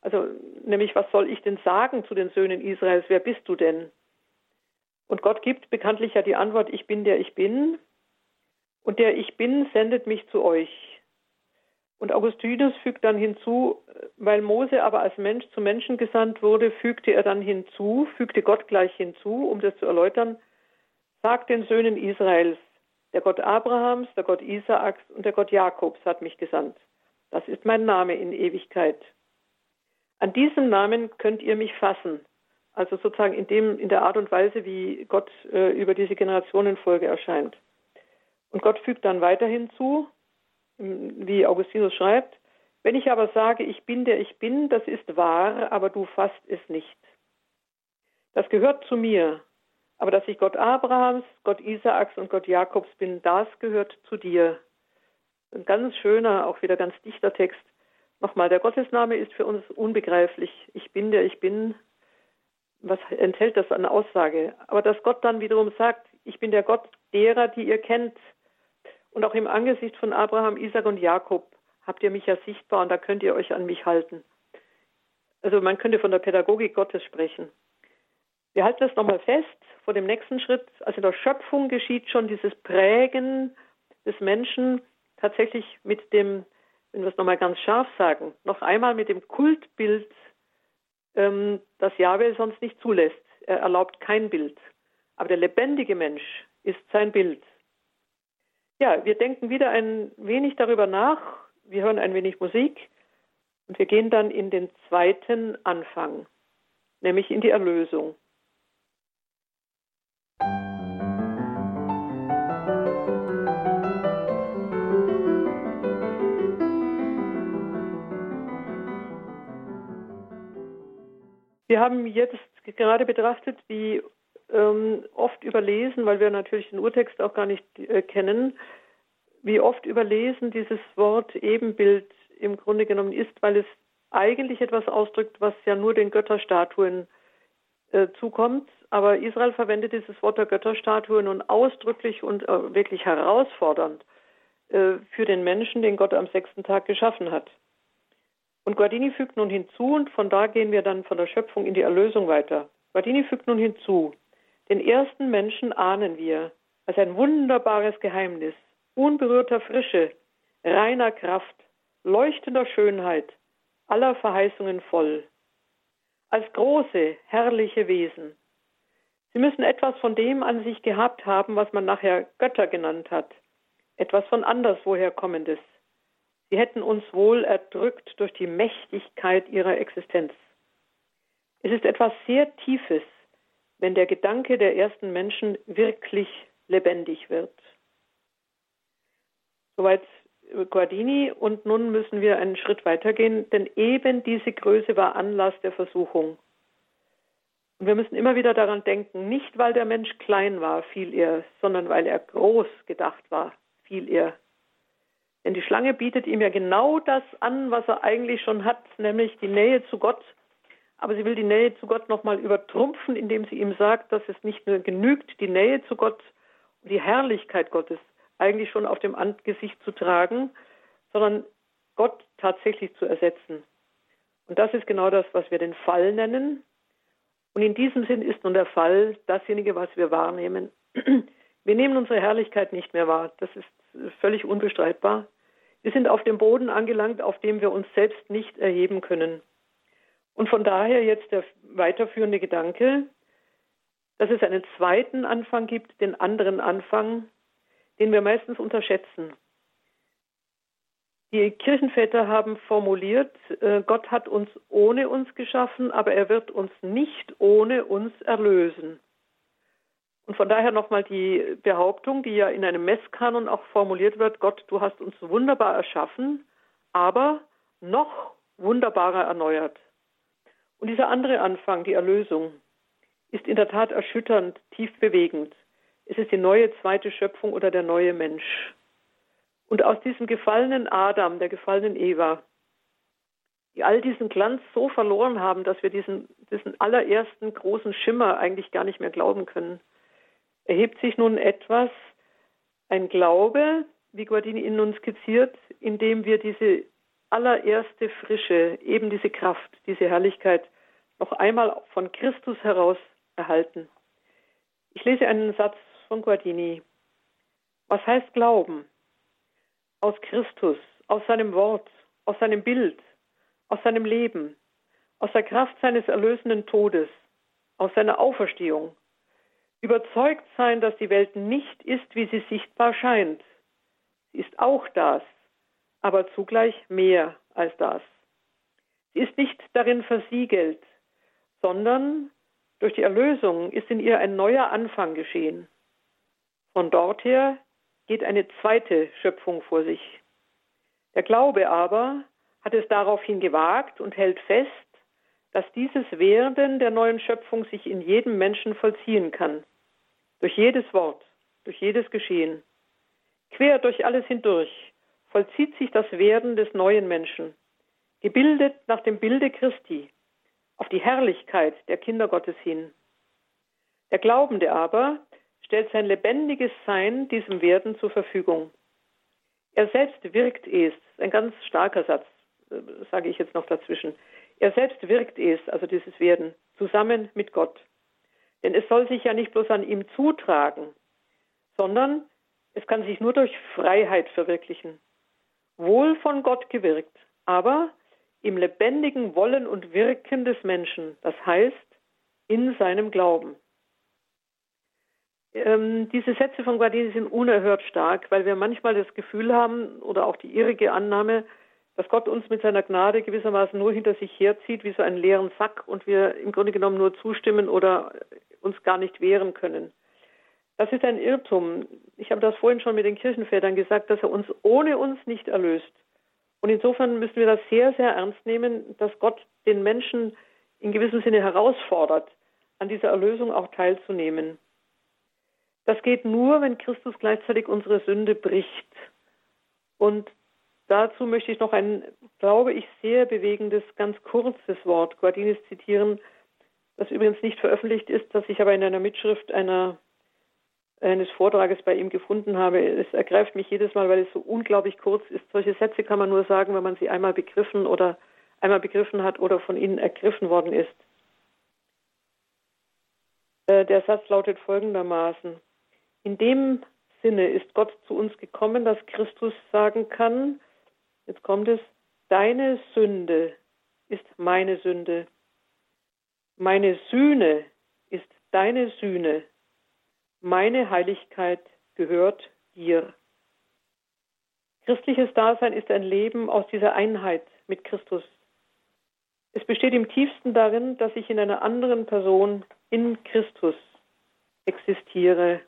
Speaker 2: Also nämlich, was soll ich denn sagen zu den Söhnen Israels? Wer bist du denn? Und Gott gibt bekanntlich ja die Antwort, ich bin der ich bin. Und der ich bin sendet mich zu euch. Und Augustinus fügt dann hinzu, weil Mose aber als Mensch zu Menschen gesandt wurde, fügte er dann hinzu, fügte Gott gleich hinzu, um das zu erläutern, sagt den Söhnen Israels, der Gott Abrahams, der Gott Isaaks und der Gott Jakobs hat mich gesandt. Das ist mein Name in Ewigkeit. An diesem Namen könnt ihr mich fassen. Also sozusagen in, dem, in der Art und Weise, wie Gott äh, über diese Generationenfolge erscheint. Und Gott fügt dann weiter hinzu, wie Augustinus schreibt, wenn ich aber sage, ich bin der ich bin, das ist wahr, aber du fasst es nicht. Das gehört zu mir, aber dass ich Gott Abrahams, Gott Isaaks und Gott Jakobs bin, das gehört zu dir. Ein ganz schöner, auch wieder ganz dichter Text. Nochmal, der Gottesname ist für uns unbegreiflich. Ich bin der ich bin. Was enthält das an Aussage? Aber dass Gott dann wiederum sagt, ich bin der Gott derer, die ihr kennt. Und auch im Angesicht von Abraham, Isaac und Jakob habt ihr mich ja sichtbar und da könnt ihr euch an mich halten. Also man könnte von der Pädagogik Gottes sprechen. Wir halten das nochmal fest vor dem nächsten Schritt. Also in der Schöpfung geschieht schon dieses Prägen des Menschen tatsächlich mit dem, wenn wir es nochmal ganz scharf sagen, noch einmal mit dem Kultbild, ähm, das Jahwe sonst nicht zulässt. Er erlaubt kein Bild. Aber der lebendige Mensch ist sein Bild. Ja, wir denken wieder ein wenig darüber nach. Wir hören ein wenig Musik und wir gehen dann in den zweiten Anfang, nämlich in die Erlösung. Wir haben jetzt gerade betrachtet, wie ähm, oft überlesen, weil wir natürlich den Urtext auch gar nicht äh, kennen, wie oft überlesen dieses Wort Ebenbild im Grunde genommen ist, weil es eigentlich etwas ausdrückt, was ja nur den Götterstatuen äh, zukommt. Aber Israel verwendet dieses Wort der Götterstatue nun ausdrücklich und äh, wirklich herausfordernd äh, für den Menschen, den Gott am sechsten Tag geschaffen hat. Und Guardini fügt nun hinzu, und von da gehen wir dann von der Schöpfung in die Erlösung weiter. Guardini fügt nun hinzu, den ersten Menschen ahnen wir als ein wunderbares Geheimnis, unberührter Frische, reiner Kraft, leuchtender Schönheit, aller Verheißungen voll. Als große, herrliche Wesen, Sie müssen etwas von dem an sich gehabt haben, was man nachher Götter genannt hat, etwas von anderswoher kommendes. Sie hätten uns wohl erdrückt durch die Mächtigkeit ihrer Existenz. Es ist etwas sehr Tiefes, wenn der Gedanke der ersten Menschen wirklich lebendig wird. Soweit Guardini und nun müssen wir einen Schritt weitergehen, denn eben diese Größe war Anlass der Versuchung. Und wir müssen immer wieder daran denken, nicht weil der Mensch klein war, fiel er, sondern weil er groß gedacht war, fiel er. Denn die Schlange bietet ihm ja genau das an, was er eigentlich schon hat, nämlich die Nähe zu Gott. Aber sie will die Nähe zu Gott nochmal übertrumpfen, indem sie ihm sagt, dass es nicht nur genügt, die Nähe zu Gott die Herrlichkeit Gottes eigentlich schon auf dem Angesicht zu tragen, sondern Gott tatsächlich zu ersetzen. Und das ist genau das, was wir den Fall nennen, und in diesem Sinn ist nun der Fall dasjenige, was wir wahrnehmen. Wir nehmen unsere Herrlichkeit nicht mehr wahr. Das ist völlig unbestreitbar. Wir sind auf dem Boden angelangt, auf dem wir uns selbst nicht erheben können. Und von daher jetzt der weiterführende Gedanke. dass es einen zweiten Anfang gibt, den anderen Anfang, den wir meistens unterschätzen. Die Kirchenväter haben formuliert, äh, Gott hat uns ohne uns geschaffen, aber er wird uns nicht ohne uns erlösen. Und von daher nochmal die Behauptung, die ja in einem Messkanon auch formuliert wird, Gott, du hast uns wunderbar erschaffen, aber noch wunderbarer erneuert. Und dieser andere Anfang, die Erlösung, ist in der Tat erschütternd, tief bewegend. Es ist die neue zweite Schöpfung oder der neue Mensch. Und aus diesem gefallenen Adam, der gefallenen Eva, die all diesen Glanz so verloren haben, dass wir diesen, diesen allerersten großen Schimmer eigentlich gar nicht mehr glauben können, erhebt sich nun etwas, ein Glaube, wie Guardini in uns skizziert, in dem wir diese allererste Frische, eben diese Kraft, diese Herrlichkeit noch einmal von Christus heraus erhalten. Ich lese einen Satz von Guardini. Was heißt Glauben? Aus Christus, aus seinem Wort, aus seinem Bild, aus seinem Leben, aus der Kraft seines erlösenden Todes, aus seiner Auferstehung. Überzeugt sein, dass die Welt nicht ist, wie sie sichtbar scheint. Sie ist auch das, aber zugleich mehr als das. Sie ist nicht darin versiegelt, sondern durch die Erlösung ist in ihr ein neuer Anfang geschehen. Von dort her geht eine zweite Schöpfung vor sich. Der Glaube aber hat es daraufhin gewagt und hält fest, dass dieses Werden der neuen Schöpfung sich in jedem Menschen vollziehen kann. Durch jedes Wort, durch jedes Geschehen. Quer durch alles hindurch vollzieht sich das Werden des neuen Menschen, gebildet nach dem Bilde Christi, auf die Herrlichkeit der Kinder Gottes hin. Der Glaubende aber stellt sein lebendiges Sein diesem Werden zur Verfügung. Er selbst wirkt es, ein ganz starker Satz, äh, sage ich jetzt noch dazwischen. Er selbst wirkt es, also dieses Werden, zusammen mit Gott. Denn es soll sich ja nicht bloß an ihm zutragen, sondern es kann sich nur durch Freiheit verwirklichen. Wohl von Gott gewirkt, aber im lebendigen Wollen und Wirken des Menschen, das heißt in seinem Glauben. Ähm, diese Sätze von Guardini sind unerhört stark, weil wir manchmal das Gefühl haben oder auch die irrige Annahme, dass Gott uns mit seiner Gnade gewissermaßen nur hinter sich herzieht wie so einen leeren Sack und wir im Grunde genommen nur zustimmen oder uns gar nicht wehren können. Das ist ein Irrtum. Ich habe das vorhin schon mit den Kirchenvätern gesagt, dass er uns ohne uns nicht erlöst. Und insofern müssen wir das sehr, sehr ernst nehmen, dass Gott den Menschen in gewissem Sinne herausfordert, an dieser Erlösung auch teilzunehmen. Das geht nur, wenn Christus gleichzeitig unsere Sünde bricht. Und dazu möchte ich noch ein, glaube ich, sehr bewegendes, ganz kurzes Wort Guardinis zitieren, das übrigens nicht veröffentlicht ist, das ich aber in einer Mitschrift einer eines Vortrages bei ihm gefunden habe. Es ergreift mich jedes Mal, weil es so unglaublich kurz ist. Solche Sätze kann man nur sagen, wenn man sie einmal begriffen oder einmal begriffen hat oder von ihnen ergriffen worden ist. Äh, der Satz lautet folgendermaßen. In dem Sinne ist Gott zu uns gekommen, dass Christus sagen kann, jetzt kommt es, deine Sünde ist meine Sünde. Meine Sühne ist deine Sühne meine Heiligkeit gehört dir. Christliches Dasein ist ein Leben aus dieser Einheit mit Christus. Es besteht im tiefsten darin, dass ich in einer anderen Person, in Christus, existiere.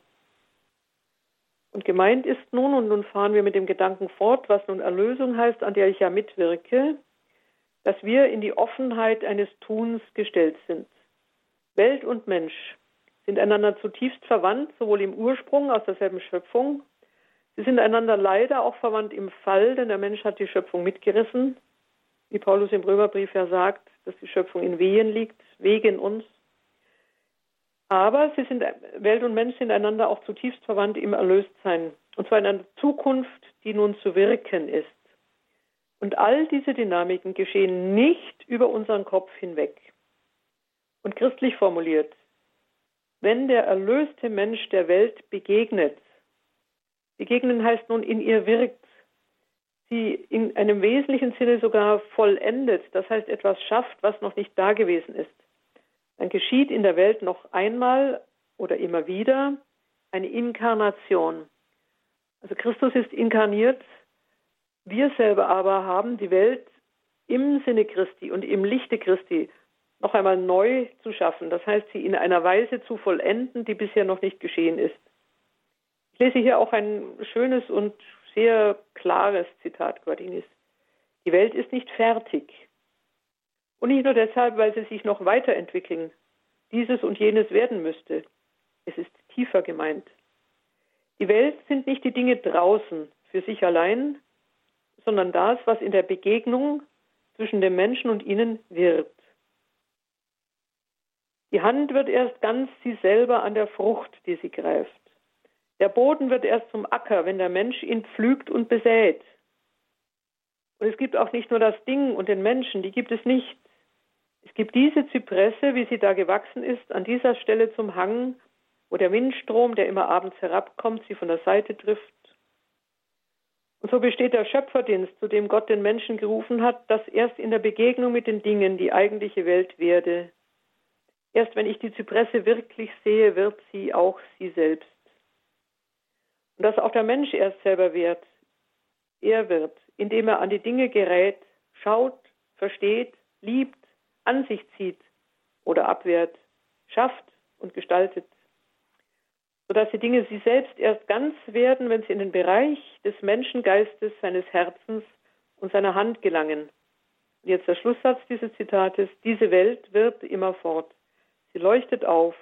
Speaker 2: Und gemeint ist nun, und nun fahren wir mit dem Gedanken fort, was nun Erlösung heißt, an der ich ja mitwirke, dass wir in die Offenheit eines Tuns gestellt sind. Welt und Mensch sind einander zutiefst verwandt, sowohl im Ursprung aus derselben Schöpfung. Sie sind einander leider auch verwandt im Fall, denn der Mensch hat die Schöpfung mitgerissen. Wie Paulus im Römerbrief ja sagt, dass die Schöpfung in Wehen liegt, wegen uns. Aber sie sind, Welt und Mensch sind einander auch zutiefst verwandt im Erlöstsein. Und zwar in einer Zukunft, die nun zu wirken ist. Und all diese Dynamiken geschehen nicht über unseren Kopf hinweg. Und christlich formuliert, wenn der erlöste Mensch der Welt begegnet, begegnen heißt nun in ihr wirkt, sie in einem wesentlichen Sinne sogar vollendet, das heißt etwas schafft, was noch nicht da gewesen ist, dann geschieht in der Welt noch einmal oder immer wieder eine Inkarnation. Also Christus ist inkarniert, wir selber aber haben die Welt im Sinne Christi und im Lichte Christi noch einmal neu zu schaffen. Das heißt, sie in einer Weise zu vollenden, die bisher noch nicht geschehen ist. Ich lese hier auch ein schönes und sehr klares Zitat Guardinis. Die Welt ist nicht fertig. Und nicht nur deshalb, weil sie sich noch weiterentwickeln, dieses und jenes werden müsste. Es ist tiefer gemeint. Die Welt sind nicht die Dinge draußen für sich allein, sondern das, was in der Begegnung zwischen dem Menschen und ihnen wird. Die Hand wird erst ganz sie selber an der Frucht, die sie greift. Der Boden wird erst zum Acker, wenn der Mensch ihn pflügt und besät. Und es gibt auch nicht nur das Ding und den Menschen, die gibt es nicht. Es gibt diese Zypresse, wie sie da gewachsen ist, an dieser Stelle zum Hang, wo der Windstrom, der immer abends herabkommt, sie von der Seite trifft. Und so besteht der Schöpferdienst, zu dem Gott den Menschen gerufen hat, dass erst in der Begegnung mit den Dingen die eigentliche Welt werde. Erst wenn ich die Zypresse wirklich sehe, wird sie auch sie selbst. Und dass auch der Mensch erst selber wird. Er wird, indem er an die Dinge gerät, schaut, versteht, liebt, an sich zieht oder abwehrt, schafft und gestaltet, sodass die Dinge sie selbst erst ganz werden, wenn sie in den Bereich des Menschengeistes, seines Herzens und seiner Hand gelangen. Und jetzt der Schlusssatz dieses Zitates, diese Welt wird immerfort. Sie leuchtet auf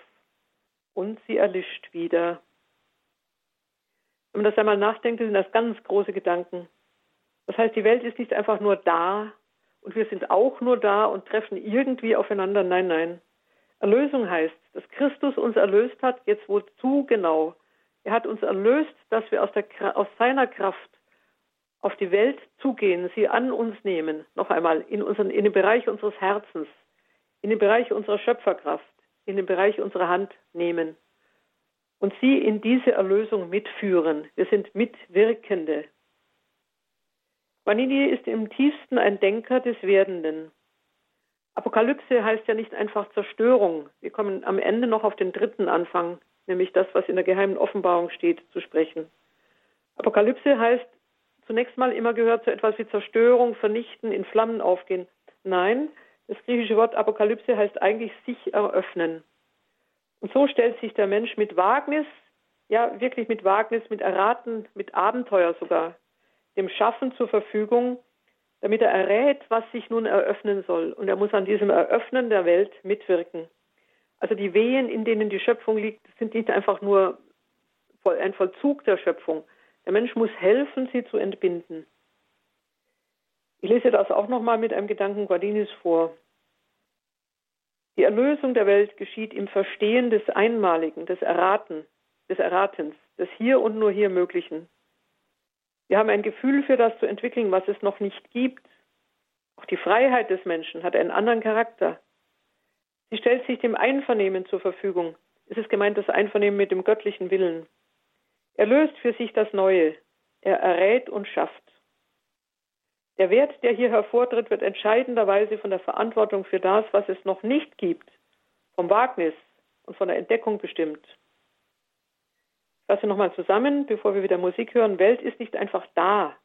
Speaker 2: und sie erlischt wieder. Wenn man das einmal nachdenkt, sind das ganz große Gedanken. Das heißt, die Welt ist nicht einfach nur da und wir sind auch nur da und treffen irgendwie aufeinander. Nein, nein. Erlösung heißt, dass Christus uns erlöst hat. Jetzt wozu genau? Er hat uns erlöst, dass wir aus, der, aus seiner Kraft auf die Welt zugehen, sie an uns nehmen. Noch einmal, in, unseren, in den Bereich unseres Herzens, in den Bereich unserer Schöpferkraft, in den Bereich unserer Hand nehmen und sie in diese Erlösung mitführen. Wir sind Mitwirkende. Vanini ist im tiefsten ein Denker des Werdenden. Apokalypse heißt ja nicht einfach Zerstörung. Wir kommen am Ende noch auf den dritten Anfang, nämlich das, was in der geheimen Offenbarung steht, zu sprechen. Apokalypse heißt zunächst mal immer gehört zu etwas wie Zerstörung, Vernichten, in Flammen aufgehen. Nein, das griechische Wort Apokalypse heißt eigentlich sich eröffnen. Und so stellt sich der Mensch mit Wagnis, ja wirklich mit Wagnis, mit Erraten, mit Abenteuer sogar, dem Schaffen zur Verfügung, damit er errät, was sich nun eröffnen soll. Und er muss an diesem Eröffnen der Welt mitwirken. Also die Wehen, in denen die Schöpfung liegt, sind nicht einfach nur ein Vollzug der Schöpfung. Der Mensch muss helfen, sie zu entbinden. Ich lese das auch nochmal mit einem Gedanken Guardinis vor. Die Erlösung der Welt geschieht im Verstehen des Einmaligen, des Erraten, des Erratens, des Hier und nur hier Möglichen. Wir haben ein Gefühl für das zu entwickeln, was es noch nicht gibt. Auch die Freiheit des Menschen hat einen anderen Charakter. Sie stellt sich dem Einvernehmen zur Verfügung. Es ist gemeint das Einvernehmen mit dem göttlichen Willen. Er löst für sich das Neue. Er errät und schafft. Der Wert, der hier hervortritt, wird entscheidenderweise von der Verantwortung für das, was es noch nicht gibt, vom Wagnis und von der Entdeckung bestimmt. Fasse nochmal zusammen, bevor wir wieder Musik hören. Welt ist nicht einfach da.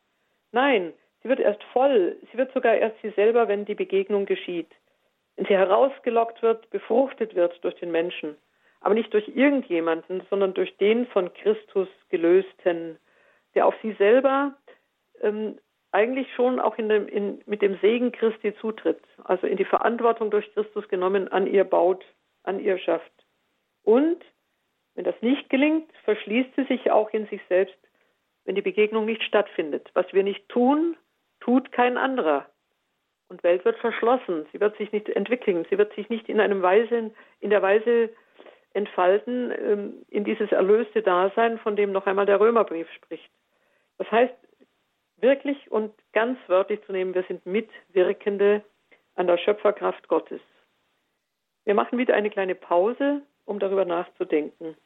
Speaker 2: Nein, sie wird erst voll. Sie wird sogar erst sie selber, wenn die Begegnung geschieht. Wenn sie herausgelockt wird, befruchtet wird durch den Menschen. Aber nicht durch irgendjemanden, sondern durch den von Christus gelösten, der auf sie selber ähm, eigentlich schon auch in dem, in, mit dem Segen Christi zutritt. Also in die Verantwortung durch Christus genommen an ihr baut, an ihr schafft. Und wenn das nicht gelingt, verschließt sie sich auch in sich selbst, wenn die Begegnung nicht stattfindet. Was wir nicht tun, tut kein anderer. Und Welt wird verschlossen. Sie wird sich nicht entwickeln. Sie wird sich nicht in einem Weise, in der Weise entfalten, ähm, in dieses erlöste Dasein, von dem noch einmal der Römerbrief spricht. Das heißt, wirklich und ganz wörtlich zu nehmen, wir sind Mitwirkende an der Schöpferkraft Gottes. Wir machen wieder eine kleine Pause, um darüber nachzudenken.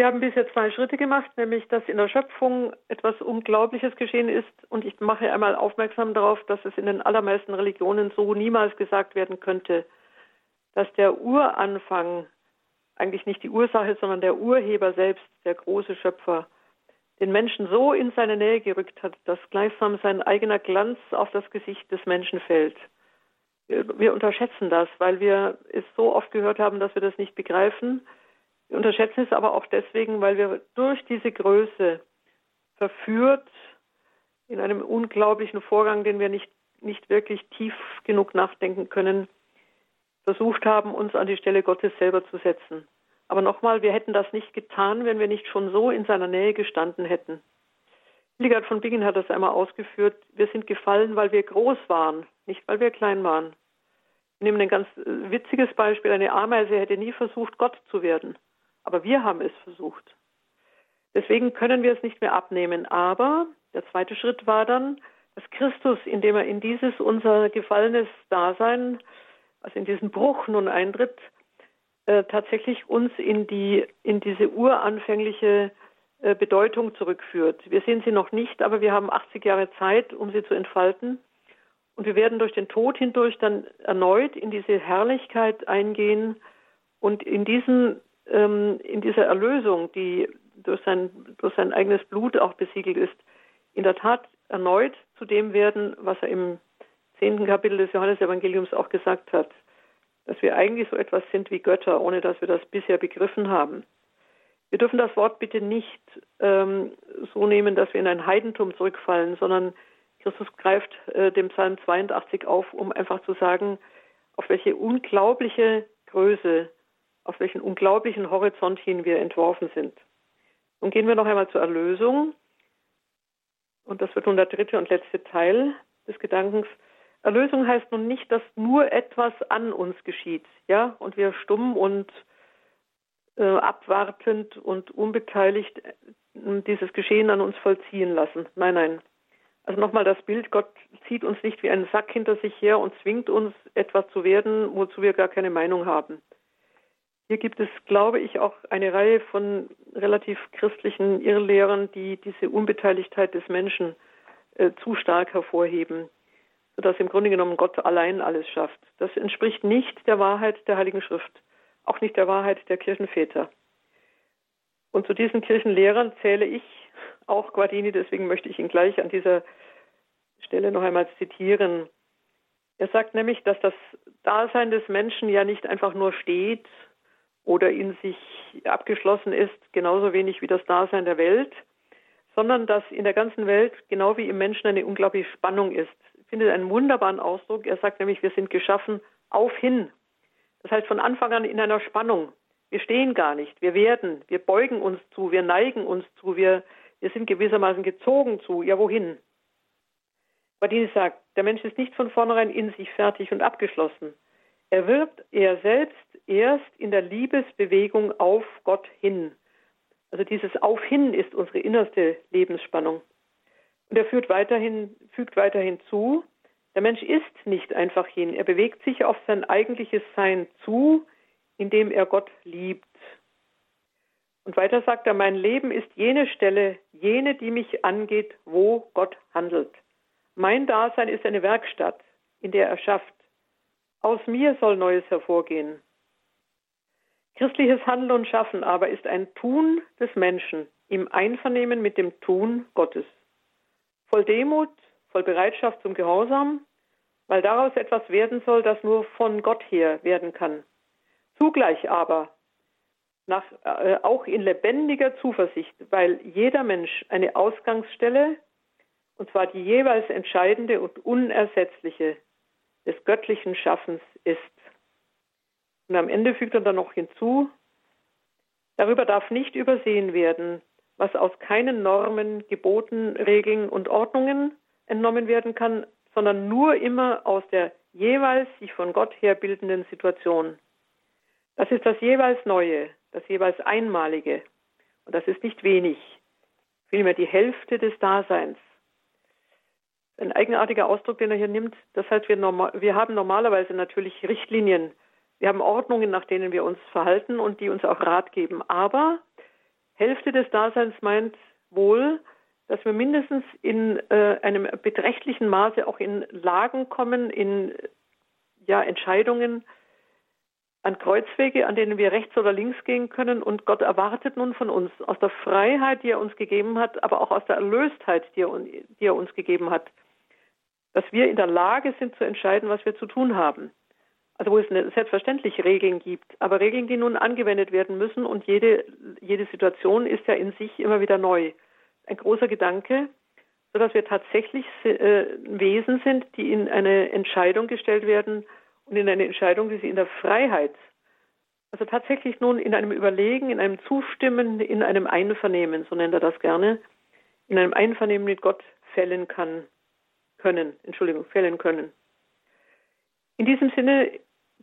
Speaker 2: Wir haben bisher zwei Schritte gemacht, nämlich dass in der Schöpfung etwas Unglaubliches geschehen ist. Und ich mache einmal aufmerksam darauf, dass es in den allermeisten Religionen so niemals gesagt werden könnte, dass der Uranfang eigentlich nicht die Ursache, sondern der Urheber selbst, der große Schöpfer, den Menschen so in seine Nähe gerückt hat, dass gleichsam sein eigener Glanz auf das Gesicht des Menschen fällt. Wir unterschätzen das, weil wir es so oft gehört haben, dass wir das nicht begreifen. Wir unterschätzen es aber auch deswegen, weil wir durch diese Größe verführt in einem unglaublichen Vorgang, den wir nicht, nicht wirklich tief genug nachdenken können, versucht haben, uns an die Stelle Gottes selber zu setzen. Aber nochmal, wir hätten das nicht getan, wenn wir nicht schon so in seiner Nähe gestanden hätten. Hildegard von Bingen hat das einmal ausgeführt. Wir sind gefallen, weil wir groß waren, nicht weil wir klein waren. Ich nehme ein ganz äh, witziges Beispiel. Eine Ameise hätte nie versucht, Gott zu werden. Aber wir haben es versucht. Deswegen können wir es nicht mehr abnehmen. Aber der zweite Schritt war dann, dass Christus, indem er in dieses unser gefallenes Dasein, also in diesen Bruch nun eintritt, äh, tatsächlich uns in die in diese uranfängliche äh, Bedeutung zurückführt. Wir sehen sie noch nicht, aber wir haben 80 Jahre Zeit, um sie zu entfalten. Und wir werden durch den Tod hindurch dann erneut in diese Herrlichkeit eingehen und in diesen in dieser Erlösung, die durch sein durch sein eigenes Blut auch besiegelt ist, in der Tat erneut zu dem werden, was er im zehnten Kapitel des Johannesevangeliums auch gesagt hat dass wir eigentlich so etwas sind wie Götter, ohne dass wir das bisher begriffen haben. Wir dürfen das Wort bitte nicht ähm, so nehmen, dass wir in ein Heidentum zurückfallen, sondern Christus greift äh, dem Psalm 82 auf, um einfach zu sagen, auf welche unglaubliche Größe, auf welchen unglaublichen Horizont hin wir entworfen sind. Nun gehen wir noch einmal zur Erlösung. Und das wird nun der dritte und letzte Teil des Gedankens. Erlösung heißt nun nicht, dass nur etwas an uns geschieht, ja, und wir stumm und äh, abwartend und unbeteiligt äh, dieses Geschehen an uns vollziehen lassen. Nein, nein. Also nochmal das Bild, Gott zieht uns nicht wie einen Sack hinter sich her und zwingt uns, etwas zu werden, wozu wir gar keine Meinung haben. Hier gibt es, glaube ich, auch eine Reihe von relativ christlichen Irrlehrern, die diese Unbeteiligtheit des Menschen äh, zu stark hervorheben sodass im Grunde genommen Gott allein alles schafft. Das entspricht nicht der Wahrheit der Heiligen Schrift, auch nicht der Wahrheit der Kirchenväter. Und zu diesen Kirchenlehrern zähle ich auch Guardini, deswegen möchte ich ihn gleich an dieser Stelle noch einmal zitieren. Er sagt nämlich, dass das Dasein des Menschen ja nicht einfach nur steht oder in sich abgeschlossen ist, genauso wenig wie das Dasein der Welt, sondern dass in der ganzen Welt, genau wie im Menschen, eine unglaubliche Spannung ist finde einen wunderbaren Ausdruck. Er sagt nämlich, wir sind geschaffen auf hin. Das heißt von Anfang an in einer Spannung. Wir stehen gar nicht. Wir werden, wir beugen uns zu, wir neigen uns zu, wir, wir sind gewissermaßen gezogen zu. Ja, wohin? Badini sagt, der Mensch ist nicht von vornherein in sich fertig und abgeschlossen. Er wird er selbst erst in der Liebesbewegung auf Gott hin. Also dieses Auf hin ist unsere innerste Lebensspannung. Und er fügt weiterhin, fügt weiterhin zu, der Mensch ist nicht einfach hin, er bewegt sich auf sein eigentliches Sein zu, indem er Gott liebt. Und weiter sagt er, mein Leben ist jene Stelle, jene, die mich angeht, wo Gott handelt. Mein Dasein ist eine Werkstatt, in der er schafft. Aus mir soll Neues hervorgehen. Christliches Handeln und Schaffen aber ist ein Tun des Menschen im Einvernehmen mit dem Tun Gottes voll Demut, voll Bereitschaft zum Gehorsam, weil daraus etwas werden soll, das nur von Gott her werden kann. Zugleich aber nach, äh, auch in lebendiger Zuversicht, weil jeder Mensch eine Ausgangsstelle, und zwar die jeweils entscheidende und unersetzliche des göttlichen Schaffens ist. Und am Ende fügt er dann noch hinzu, darüber darf nicht übersehen werden, was aus keinen Normen, Geboten, Regeln und Ordnungen entnommen werden kann, sondern nur immer aus der jeweils sich von Gott her bildenden Situation. Das ist das jeweils Neue, das jeweils Einmalige. Und das ist nicht wenig, vielmehr die Hälfte des Daseins. Ein eigenartiger Ausdruck, den er hier nimmt. Das heißt, wir, normal, wir haben normalerweise natürlich Richtlinien. Wir haben Ordnungen, nach denen wir uns verhalten und die uns auch Rat geben. Aber Hälfte des Daseins meint wohl, dass wir mindestens in äh, einem beträchtlichen Maße auch in Lagen kommen, in ja, Entscheidungen, an Kreuzwege, an denen wir rechts oder links gehen können. Und Gott erwartet nun von uns aus der Freiheit, die er uns gegeben hat, aber auch aus der Erlöstheit, die er, die er uns gegeben hat, dass wir in der Lage sind zu entscheiden, was wir zu tun haben. Also wo es selbstverständlich Regeln gibt, aber Regeln, die nun angewendet werden müssen und jede, jede Situation ist ja in sich immer wieder neu. Ein großer Gedanke, sodass wir tatsächlich äh, Wesen sind, die in eine Entscheidung gestellt werden und in eine Entscheidung, die sie in der Freiheit, also tatsächlich nun in einem Überlegen, in einem Zustimmen, in einem Einvernehmen, so nennt er das gerne, in einem Einvernehmen mit Gott fällen kann, können, Entschuldigung, fällen können. In diesem Sinne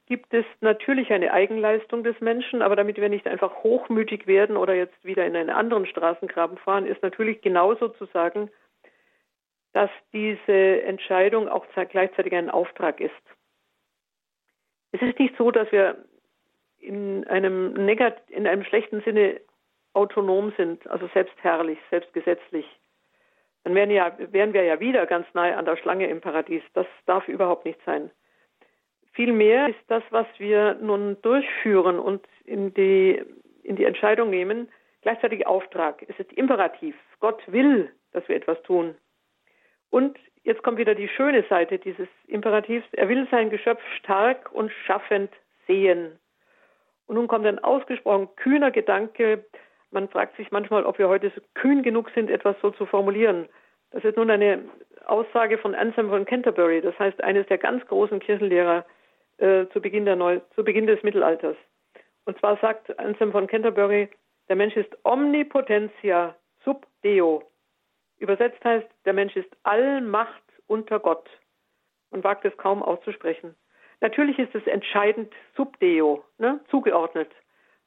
Speaker 2: gibt es natürlich eine Eigenleistung des Menschen, aber damit wir nicht einfach hochmütig werden oder jetzt wieder in einen anderen Straßengraben fahren, ist natürlich genauso zu sagen, dass diese Entscheidung auch gleichzeitig ein Auftrag ist. Es ist nicht so, dass wir in einem, in einem schlechten Sinne autonom sind, also selbstherrlich, selbstgesetzlich. Dann wären, ja, wären wir ja wieder ganz nahe an der Schlange im Paradies. Das darf überhaupt nicht sein. Vielmehr ist das, was wir nun durchführen und in die, in die Entscheidung nehmen, gleichzeitig Auftrag. Es ist imperativ. Gott will, dass wir etwas tun. Und jetzt kommt wieder die schöne Seite dieses Imperativs. Er will sein Geschöpf stark und schaffend sehen. Und nun kommt ein ausgesprochen kühner Gedanke. Man fragt sich manchmal, ob wir heute so kühn genug sind, etwas so zu formulieren. Das ist nun eine Aussage von Anselm von Canterbury, das heißt eines der ganz großen Kirchenlehrer äh, zu, Beginn Neu zu Beginn des Mittelalters. Und zwar sagt Anselm von Canterbury, der Mensch ist omnipotentia sub deo. Übersetzt heißt, der Mensch ist Allmacht unter Gott. Man wagt es kaum auszusprechen. Natürlich ist es entscheidend sub deo, ne, zugeordnet.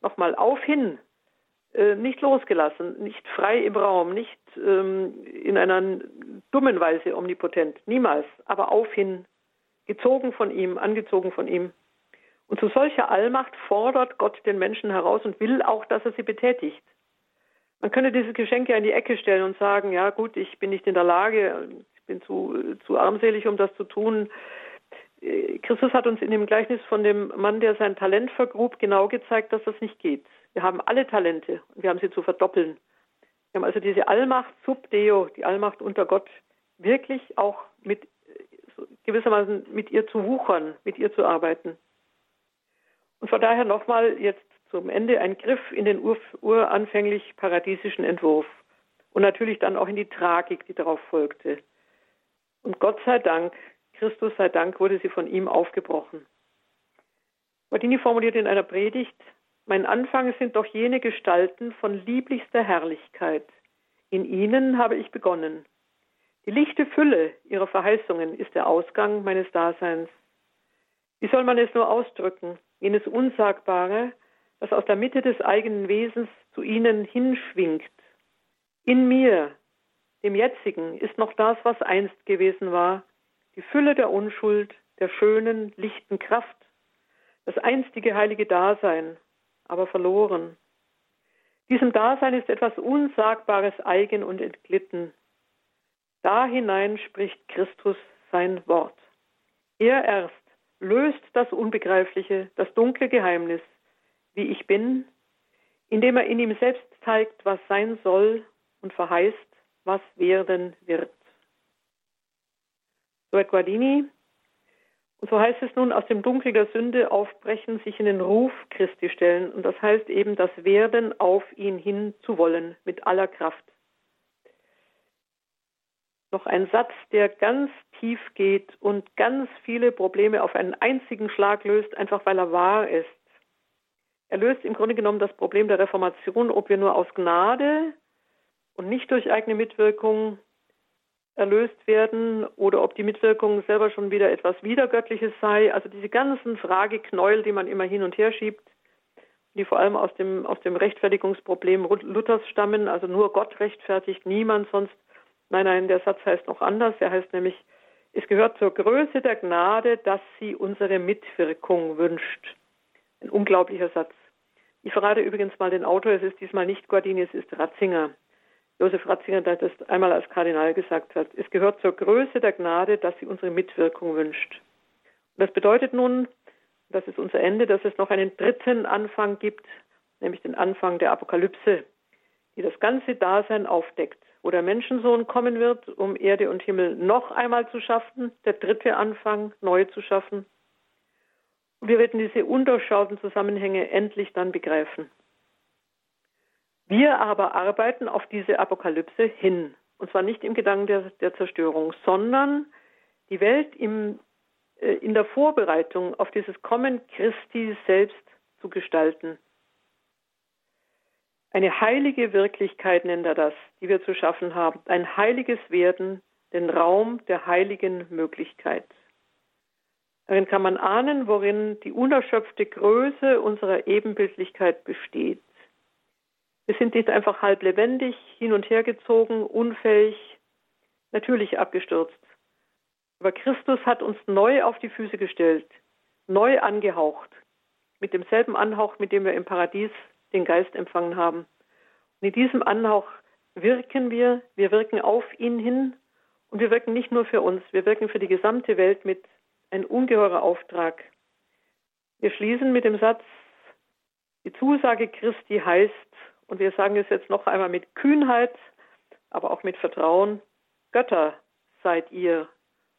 Speaker 2: Nochmal auf hin, nicht losgelassen, nicht frei im Raum, nicht ähm, in einer dummen Weise omnipotent, niemals, aber auf hin gezogen von ihm, angezogen von ihm. Und zu solcher Allmacht fordert Gott den Menschen heraus und will auch, dass er sie betätigt. Man könnte dieses Geschenk ja in die Ecke stellen und sagen, ja gut, ich bin nicht in der Lage, ich bin zu, zu armselig, um das zu tun. Christus hat uns in dem Gleichnis von dem Mann, der sein Talent vergrub, genau gezeigt, dass das nicht geht. Wir haben alle Talente und wir haben sie zu verdoppeln. Wir haben also diese Allmacht sub Deo, die Allmacht unter Gott, wirklich auch mit gewissermaßen mit ihr zu wuchern, mit ihr zu arbeiten. Und von daher nochmal jetzt zum Ende ein Griff in den ur uranfänglich paradiesischen Entwurf und natürlich dann auch in die Tragik, die darauf folgte. Und Gott sei Dank, Christus sei Dank, wurde sie von ihm aufgebrochen. Guardini formuliert in einer Predigt, mein Anfang sind doch jene Gestalten von lieblichster Herrlichkeit. In ihnen habe ich begonnen. Die lichte Fülle ihrer Verheißungen ist der Ausgang meines Daseins. Wie soll man es nur ausdrücken, jenes Unsagbare, das aus der Mitte des eigenen Wesens zu ihnen hinschwingt? In mir, dem Jetzigen, ist noch das, was einst gewesen war, die Fülle der Unschuld, der schönen, lichten Kraft, das einstige heilige Dasein, aber verloren. Diesem Dasein ist etwas Unsagbares eigen und entglitten. Da hinein spricht Christus sein Wort. Er erst löst das Unbegreifliche, das dunkle Geheimnis, wie ich bin, indem er in ihm selbst zeigt, was sein soll und verheißt, was werden wird. So Guardini. Und so heißt es nun, aus dem Dunkel der Sünde aufbrechen, sich in den Ruf Christi stellen. Und das heißt eben, das Werden auf ihn hin zu wollen, mit aller Kraft noch ein Satz, der ganz tief geht und ganz viele Probleme auf einen einzigen Schlag löst, einfach weil er wahr ist. Er löst im Grunde genommen das Problem der Reformation, ob wir nur aus Gnade und nicht durch eigene Mitwirkung erlöst werden oder ob die Mitwirkung selber schon wieder etwas Wiedergöttliches sei. Also diese ganzen Frageknäuel, die man immer hin und her schiebt, die vor allem aus dem, aus dem Rechtfertigungsproblem Luthers stammen, also nur Gott rechtfertigt, niemand sonst Nein, nein, der Satz heißt noch anders. Er heißt nämlich, es gehört zur Größe der Gnade, dass sie unsere Mitwirkung wünscht. Ein unglaublicher Satz. Ich verrate übrigens mal den Autor, es ist diesmal nicht Guardini, es ist Ratzinger. Josef Ratzinger, das einmal als Kardinal gesagt hat. Es gehört zur Größe der Gnade, dass sie unsere Mitwirkung wünscht. Und das bedeutet nun, das ist unser Ende, dass es noch einen dritten Anfang gibt, nämlich den Anfang der Apokalypse, die das ganze Dasein aufdeckt, wo der Menschensohn kommen wird, um Erde und Himmel noch einmal zu schaffen, der dritte Anfang neu zu schaffen. Und wir werden diese undurchschauten Zusammenhänge endlich dann begreifen. Wir aber arbeiten auf diese Apokalypse hin. Und zwar nicht im Gedanken der, der Zerstörung, sondern die Welt im, äh, in der Vorbereitung auf dieses Kommen Christi selbst zu gestalten. Eine heilige Wirklichkeit nennt er das, die wir zu schaffen haben. Ein heiliges Werden, den Raum der heiligen Möglichkeit. Darin kann man ahnen, worin die unerschöpfte Größe unserer Ebenbildlichkeit besteht. Wir sind nicht einfach halb lebendig, hin und her gezogen, unfähig, natürlich abgestürzt. Aber Christus hat uns neu auf die Füße gestellt, neu angehaucht, mit demselben Anhauch, mit dem wir im Paradies den Geist empfangen haben. Und in diesem Anhauch wirken wir, wir wirken auf ihn hin und wir wirken nicht nur für uns, wir wirken für die gesamte Welt mit ein ungeheurer Auftrag. Wir schließen mit dem Satz, die Zusage Christi heißt, und wir sagen es jetzt noch einmal mit Kühnheit, aber auch mit Vertrauen. Götter seid ihr.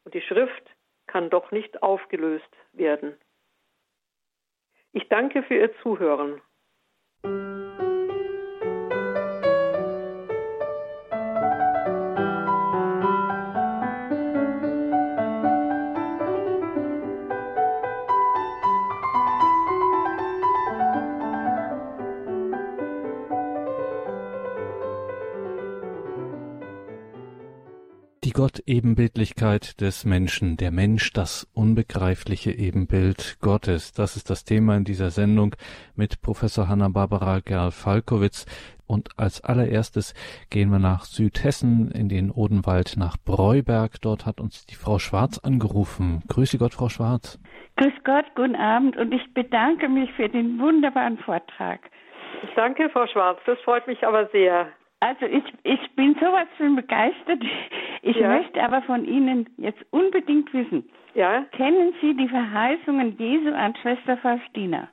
Speaker 2: Und die Schrift kann doch nicht aufgelöst werden. Ich danke für Ihr Zuhören.
Speaker 1: Gott-Ebenbildlichkeit des Menschen, der Mensch, das unbegreifliche Ebenbild Gottes. Das ist das Thema in dieser Sendung mit Professor Hanna-Barbara Gerl-Falkowitz. Und als allererstes gehen wir nach Südhessen in den Odenwald nach Breuberg. Dort hat uns die Frau Schwarz angerufen. Grüße Gott, Frau Schwarz.
Speaker 3: Grüß Gott, guten Abend und ich bedanke mich für den wunderbaren Vortrag.
Speaker 2: Ich danke, Frau Schwarz. Das freut mich aber sehr.
Speaker 3: Also ich, ich bin sowas von begeistert. Ich ja. möchte aber von Ihnen jetzt unbedingt wissen. Ja. Kennen Sie die Verheißungen Jesu an Schwester Faustina?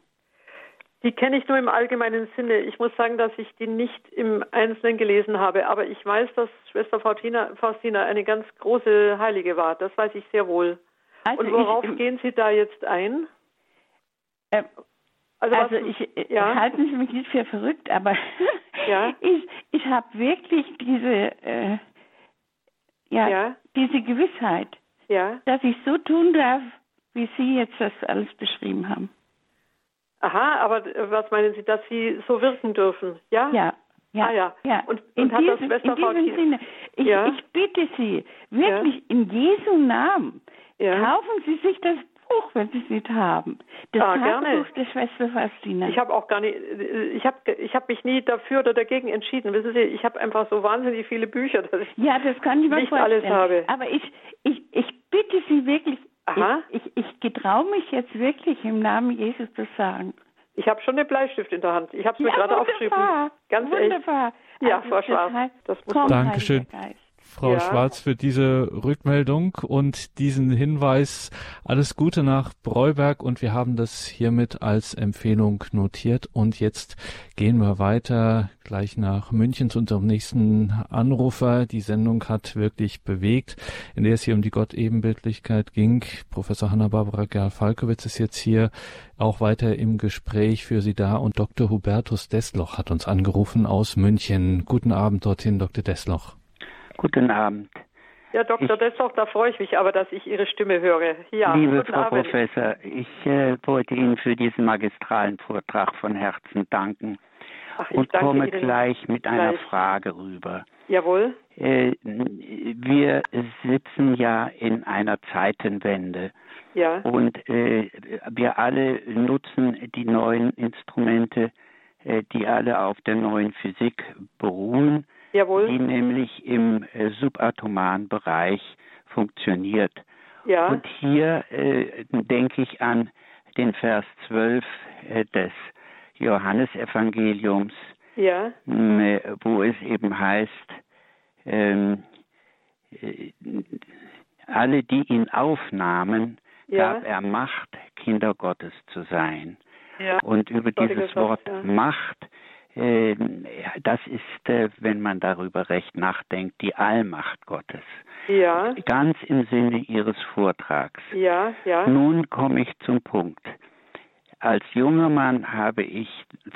Speaker 2: Die kenne ich nur im allgemeinen Sinne. Ich muss sagen, dass ich die nicht im Einzelnen gelesen habe, aber ich weiß, dass Schwester Faustina, Faustina eine ganz große Heilige war. Das weiß ich sehr wohl. Also Und worauf ich, gehen Sie da jetzt ein?
Speaker 3: Äh, also, also was, ich ja? halten Sie mich nicht für verrückt, aber ja? ich, ich habe wirklich diese, äh, ja, ja, diese Gewissheit, dass ich so tun darf, wie Sie jetzt das alles beschrieben haben.
Speaker 2: Aha, aber was meinen Sie, dass Sie so wirken dürfen? Ja?
Speaker 3: Ja. Ja, ah, ja. ja.
Speaker 2: Und, und in,
Speaker 3: diesem, in diesem Sinne, ich, ich bitte Sie, wirklich in Jesu Namen, kaufen Sie sich das Buch, wenn Sie es nicht haben. Das ah, Tagebuch der Schwester Faustina.
Speaker 2: Ich habe auch gar nicht, ich habe ich hab mich nie dafür oder dagegen entschieden. Wissen Sie, ich habe einfach so wahnsinnig viele Bücher, dass ich
Speaker 3: ja, das kann ich mir
Speaker 2: nicht
Speaker 3: vorstellen.
Speaker 2: alles habe.
Speaker 3: Aber ich, ich, ich bitte Sie wirklich, Aha. ich, ich, ich getraue mich jetzt wirklich im Namen Jesus zu sagen.
Speaker 2: Ich habe schon den Bleistift in der Hand. Ich habe es mir
Speaker 3: ja,
Speaker 2: gerade aufgeschrieben.
Speaker 3: Ganz wunderbar.
Speaker 2: Echt. Ja, also Frau Schwarz.
Speaker 1: Das muss Dankeschön. Geist. Frau ja. Schwarz, für diese Rückmeldung und diesen Hinweis. Alles Gute nach Breuberg und wir haben das hiermit als Empfehlung notiert. Und jetzt gehen wir weiter gleich nach München zu unserem nächsten Anrufer. Die Sendung hat wirklich bewegt, in der es hier um die Gott-Ebenbildlichkeit ging. Professor Hanna-Barbara Gerl-Falkowitz ist jetzt hier auch weiter im Gespräch für Sie da und Dr. Hubertus Desloch hat uns angerufen aus München. Guten Abend dorthin, Dr. Desloch.
Speaker 4: Guten Abend.
Speaker 2: Ja, Dr. Ich, Dessoch, da freue ich mich aber, dass ich Ihre Stimme höre. Ja,
Speaker 4: liebe Frau Abend. Professor, ich äh, wollte Ihnen für diesen magistralen Vortrag von Herzen danken Ach, und komme Ihnen gleich mit gleich. einer Frage rüber.
Speaker 2: Jawohl.
Speaker 4: Äh, wir sitzen ja in einer Zeitenwende.
Speaker 2: Ja.
Speaker 4: Und äh, wir alle nutzen die neuen Instrumente, äh, die alle auf der neuen Physik beruhen
Speaker 2: Jawohl.
Speaker 4: die nämlich im äh, subatomaren Bereich funktioniert.
Speaker 2: Ja.
Speaker 4: Und hier äh, denke ich an den Vers 12 äh, des Johannesevangeliums,
Speaker 2: ja.
Speaker 4: Äh, wo es eben heißt, ähm, äh, alle, die ihn aufnahmen, ja. gab er Macht, Kinder Gottes zu sein. Ja. Und über dieses Wort. Macht, das ist, äh, wenn man darüber recht nachdenkt, die Allmacht Gottes.
Speaker 2: Ja.
Speaker 4: Ganz im Sinne Ihres Vortrags.
Speaker 2: Ja, ja.
Speaker 4: Nun komme ich zum Punkt. Als junger Mann habe ich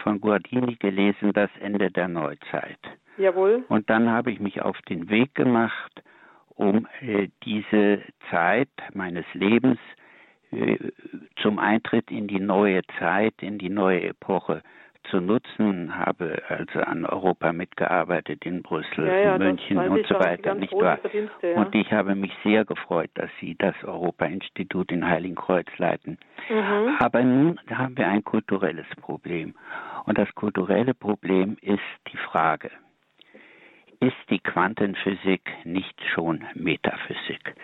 Speaker 4: von Guardini gelesen Das Ende der Neuzeit.
Speaker 2: Jawohl.
Speaker 4: Und dann habe ich mich auf den Weg gemacht, um äh, diese Zeit meines Lebens äh, zum Eintritt in die neue Zeit, in die neue Epoche zu nutzen, habe also an Europa mitgearbeitet in Brüssel, ja, ja, München und so weiter, nicht wahr? Ja. Und ich habe mich sehr gefreut, dass Sie das Europa-Institut in Heiligenkreuz leiten. Mhm. Aber nun haben wir ein kulturelles Problem. Und das kulturelle Problem ist die Frage, ist die Quantenphysik nicht schon Metaphysik?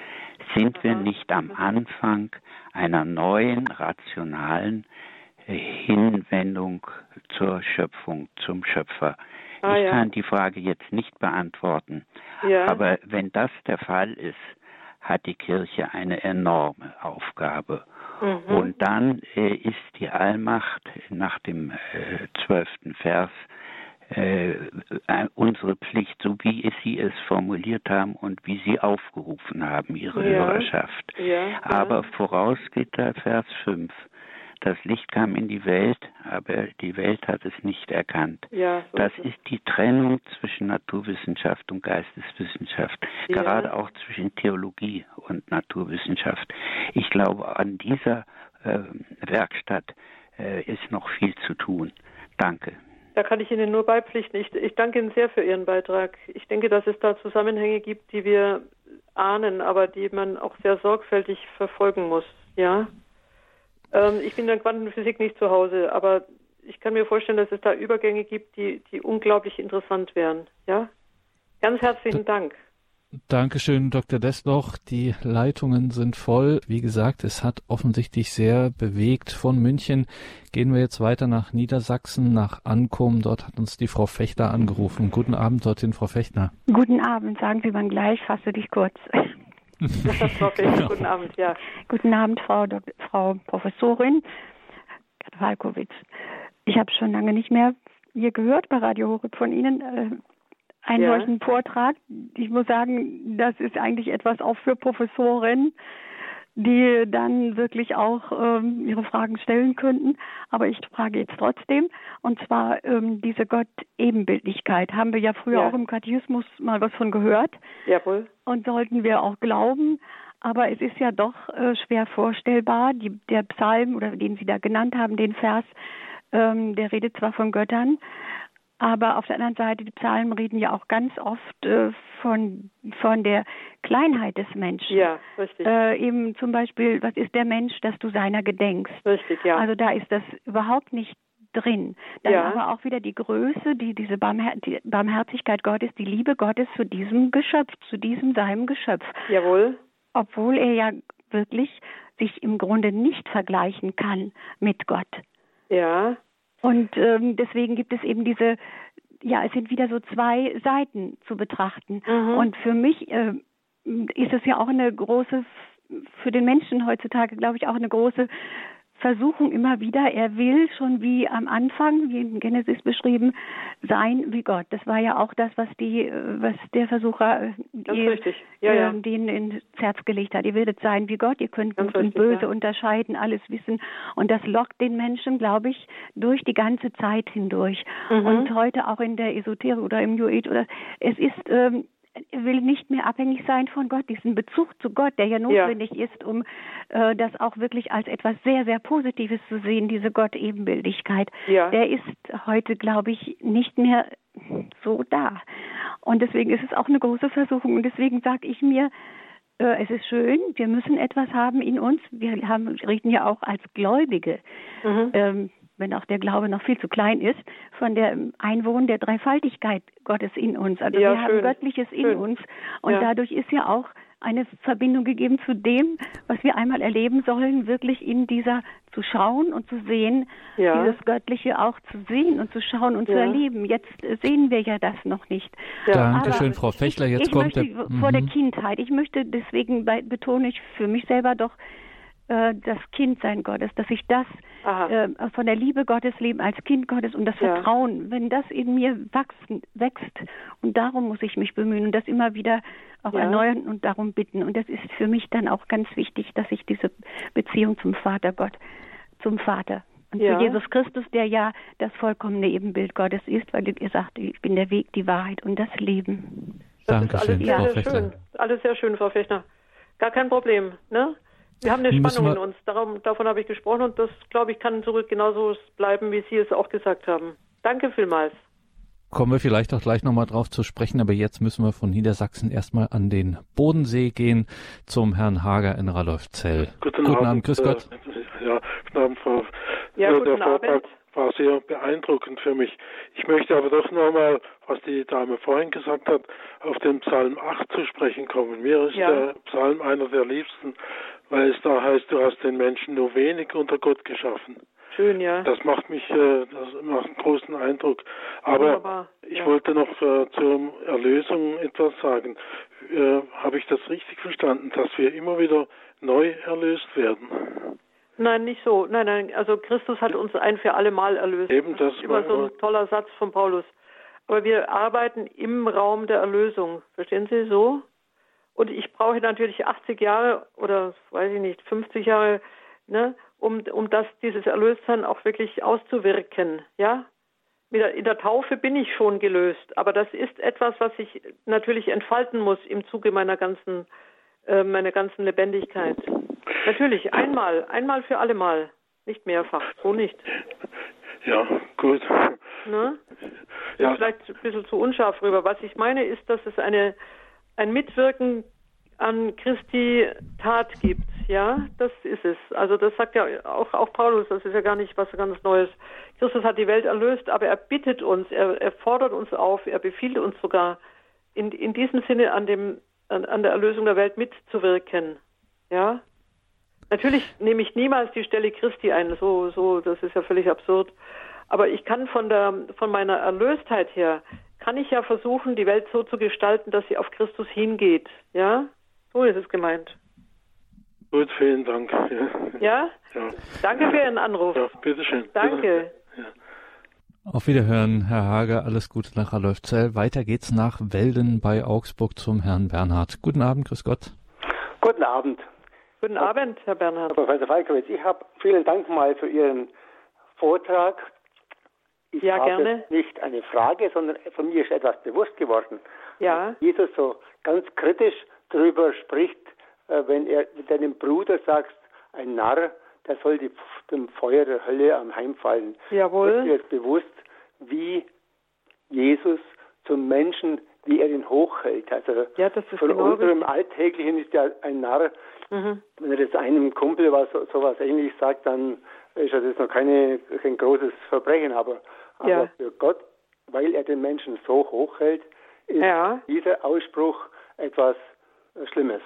Speaker 4: Sind wir nicht am Anfang einer neuen rationalen Hinwendung zur Schöpfung, zum Schöpfer? Ah, ich ja. kann die Frage jetzt nicht beantworten. Ja. Aber wenn das der Fall ist, hat die Kirche eine enorme Aufgabe. Mhm. Und dann äh, ist die Allmacht nach dem äh, zwölften äh, Vers äh, unsere Pflicht, so wie Sie es formuliert haben und wie Sie aufgerufen haben, Ihre ja. Hörerschaft. Ja, Aber voraus geht der Vers 5. Das Licht kam in die Welt, aber die Welt hat es nicht erkannt.
Speaker 2: Ja,
Speaker 4: so das ist die Trennung zwischen Naturwissenschaft und Geisteswissenschaft, ja. gerade auch zwischen Theologie und Naturwissenschaft. Ich glaube, an dieser äh, Werkstatt äh, ist noch viel zu tun. Danke.
Speaker 2: Da kann ich Ihnen nur beipflichten. Ich, ich danke Ihnen sehr für Ihren Beitrag. Ich denke, dass es da Zusammenhänge gibt, die wir ahnen, aber die man auch sehr sorgfältig verfolgen muss. Ja. Ähm, ich bin in der Quantenphysik nicht zu Hause, aber ich kann mir vorstellen, dass es da Übergänge gibt, die, die unglaublich interessant wären. Ja. Ganz herzlichen Dank.
Speaker 1: Dankeschön, Dr. Desloch. Die Leitungen sind voll. Wie gesagt, es hat offensichtlich sehr bewegt. Von München gehen wir jetzt weiter nach Niedersachsen, nach Ankum. Dort hat uns die Frau Fechter angerufen. Guten Abend dorthin, Frau Fechtner.
Speaker 5: Guten Abend, sagen Sie mal gleich, fasse dich kurz.
Speaker 2: Fechter, guten Abend, ja.
Speaker 5: Guten Abend, Frau, Dok Frau Professorin Walkowitz. Ich habe schon lange nicht mehr hier gehört bei Radio Horeb von Ihnen. Äh, einen ja. solchen Vortrag. Ich muss sagen, das ist eigentlich etwas auch für Professoren, die dann wirklich auch ähm, ihre Fragen stellen könnten. Aber ich frage jetzt trotzdem. Und zwar ähm, diese Gott-Ebenbildlichkeit. Haben wir ja früher ja. auch im Katechismus mal was von gehört.
Speaker 2: Jawohl.
Speaker 5: Und sollten wir auch glauben. Aber es ist ja doch äh, schwer vorstellbar. Die, der Psalm, oder den Sie da genannt haben, den Vers, ähm, der redet zwar von Göttern, aber auf der anderen Seite, die Psalmen reden ja auch ganz oft äh, von, von der Kleinheit des Menschen.
Speaker 2: Ja, richtig.
Speaker 5: Äh, eben zum Beispiel, was ist der Mensch, dass du seiner gedenkst?
Speaker 2: Richtig, ja.
Speaker 5: Also da ist das überhaupt nicht drin. Dann ja. aber auch wieder die Größe, die, diese Barmher die Barmherzigkeit Gottes, die Liebe Gottes zu diesem Geschöpf, zu diesem seinem Geschöpf.
Speaker 2: Jawohl.
Speaker 5: Obwohl er ja wirklich sich im Grunde nicht vergleichen kann mit Gott.
Speaker 2: Ja.
Speaker 5: Und ähm, deswegen gibt es eben diese, ja, es sind wieder so zwei Seiten zu betrachten. Mhm. Und für mich äh, ist es ja auch eine große, für den Menschen heutzutage, glaube ich, auch eine große Versuchung immer wieder, er will schon wie am Anfang, wie in Genesis beschrieben, sein wie Gott. Das war ja auch das, was die, was der Versucher äh, die, ja, ja. Äh, denen ins Herz gelegt hat. Ihr werdet sein wie Gott, ihr könnt Gut und Böse ja. unterscheiden, alles wissen. Und das lockt den Menschen, glaube ich, durch die ganze Zeit hindurch. Mhm. Und heute auch in der Esoterik oder im New Age oder es ist ähm, will nicht mehr abhängig sein von Gott, diesen Bezug zu Gott, der ja notwendig ja. ist, um äh, das auch wirklich als etwas sehr, sehr Positives zu sehen, diese Gott-Ebenbildigkeit. Ja. Der ist heute, glaube ich, nicht mehr so da. Und deswegen ist es auch eine große Versuchung. Und deswegen sage ich mir, äh, es ist schön, wir müssen etwas haben in uns. Wir haben, reden ja auch als Gläubige. Mhm. Ähm, wenn auch der Glaube noch viel zu klein ist, von der Einwohn der Dreifaltigkeit Gottes in uns. Also ja, wir schön. haben Göttliches schön. in uns und ja. dadurch ist ja auch eine Verbindung gegeben zu dem, was wir einmal erleben sollen, wirklich in dieser zu schauen und zu sehen, ja. dieses Göttliche auch zu sehen und zu schauen und ja. zu erleben. Jetzt sehen wir ja das noch nicht.
Speaker 1: Ja. Dankeschön, Frau Fechler. Jetzt
Speaker 5: ich,
Speaker 1: ich kommt
Speaker 5: möchte, der, vor der mhm. Kindheit. Ich möchte deswegen betone ich für mich selber doch äh, das Kindsein Gottes, dass ich das äh, von der Liebe Gottes leben als Kind Gottes und das ja. Vertrauen, wenn das in mir wachsen, wächst und darum muss ich mich bemühen und das immer wieder auch ja. erneuern und darum bitten und das ist für mich dann auch ganz wichtig, dass ich diese Beziehung zum Vater Gott, zum Vater und ja. zu Jesus Christus, der ja das vollkommene Ebenbild Gottes ist, weil er sagt, ich bin der Weg, die Wahrheit und das Leben.
Speaker 1: Das Dankeschön,
Speaker 2: ist alles sehr, Frau Schön. Alles sehr schön, Frau Fechner. Gar kein Problem, ne? Wir haben eine Spannung in uns, Darum, davon habe ich gesprochen und das, glaube ich, kann zurück genauso bleiben, wie Sie es auch gesagt haben. Danke vielmals.
Speaker 1: Kommen wir vielleicht auch gleich nochmal drauf zu sprechen, aber jetzt müssen wir von Niedersachsen erstmal an den Bodensee gehen zum Herrn Hager in Ralolfzell.
Speaker 6: Guten, guten Abend, Abend, grüß Gott. Äh, ja, guten Abend, Frau.
Speaker 2: Ja, guten der Abend.
Speaker 6: war sehr beeindruckend für mich. Ich möchte aber doch nochmal, was die Dame vorhin gesagt hat, auf den Psalm 8 zu sprechen kommen. Mir ist ja. der Psalm einer der liebsten, weil es da heißt, du hast den Menschen nur wenig unter Gott geschaffen.
Speaker 2: Schön, ja.
Speaker 6: Das macht mich, äh, das macht einen großen Eindruck. Aber Wunderbar, ich wollte noch äh, zur Erlösung etwas sagen. Äh, Habe ich das richtig verstanden, dass wir immer wieder neu erlöst werden?
Speaker 2: Nein, nicht so. Nein, nein. Also Christus hat uns ein für alle Mal erlöst.
Speaker 6: Eben das, das
Speaker 2: ist immer so ein toller Satz von Paulus. Aber wir arbeiten im Raum der Erlösung. Verstehen Sie so? Und ich brauche natürlich 80 Jahre oder weiß ich nicht, 50 Jahre, ne, um, um das, dieses Erlöstsein auch wirklich auszuwirken. Ja? In der Taufe bin ich schon gelöst, aber das ist etwas, was ich natürlich entfalten muss im Zuge meiner ganzen, äh, meiner ganzen Lebendigkeit. Natürlich, einmal, einmal für alle Mal, nicht mehrfach, so nicht.
Speaker 6: Ja, gut.
Speaker 2: Ne? Ja. Vielleicht ein bisschen zu unscharf rüber. Was ich meine ist, dass es eine ein Mitwirken an Christi Tat gibt. Ja, das ist es. Also das sagt ja auch, auch Paulus, das ist ja gar nicht was ganz Neues. Christus hat die Welt erlöst, aber er bittet uns, er, er fordert uns auf, er befiehlt uns sogar, in, in diesem Sinne an, dem, an, an der Erlösung der Welt mitzuwirken. Ja, Natürlich nehme ich niemals die Stelle Christi ein, so, so, das ist ja völlig absurd. Aber ich kann von der, von meiner Erlöstheit her kann ich ja versuchen, die Welt so zu gestalten, dass sie auf Christus hingeht. Ja, so ist es gemeint.
Speaker 6: Gut, vielen Dank. Ja?
Speaker 2: ja? ja. Danke für Ihren Anruf. Ja,
Speaker 6: bitteschön.
Speaker 2: Danke. Ja.
Speaker 1: Auf Wiederhören, Herr Hager. Alles Gute nach Ralöfzell. Weiter geht's nach Welden bei Augsburg zum Herrn Bernhard. Guten Abend, grüß Gott.
Speaker 7: Guten Abend.
Speaker 2: Guten Abend, Herr Bernhard.
Speaker 7: Herr Professor Falkowitz, ich habe vielen Dank mal für Ihren Vortrag. Ich
Speaker 2: ja,
Speaker 7: habe
Speaker 2: gerne.
Speaker 7: nicht eine Frage, sondern von mir ist etwas bewusst geworden.
Speaker 2: Ja.
Speaker 7: Jesus so ganz kritisch darüber spricht, äh, wenn er mit deinem Bruder sagst, ein Narr, der soll die, dem Feuer der Hölle am Heimfallen.
Speaker 2: Jawohl.
Speaker 7: Ist dir bewusst, wie Jesus zum Menschen, wie er ihn hochhält. Also
Speaker 2: ja, das ist
Speaker 7: von
Speaker 2: genau
Speaker 7: unserem richtig. Alltäglichen ist ja ein Narr. Mhm. Wenn er jetzt einem Kumpel was sowas ähnlich sagt, dann ist das noch keine, kein großes Verbrechen, aber aber ja. für Gott, weil er den Menschen so hochhält, ist ja. dieser Ausspruch etwas Schlimmes.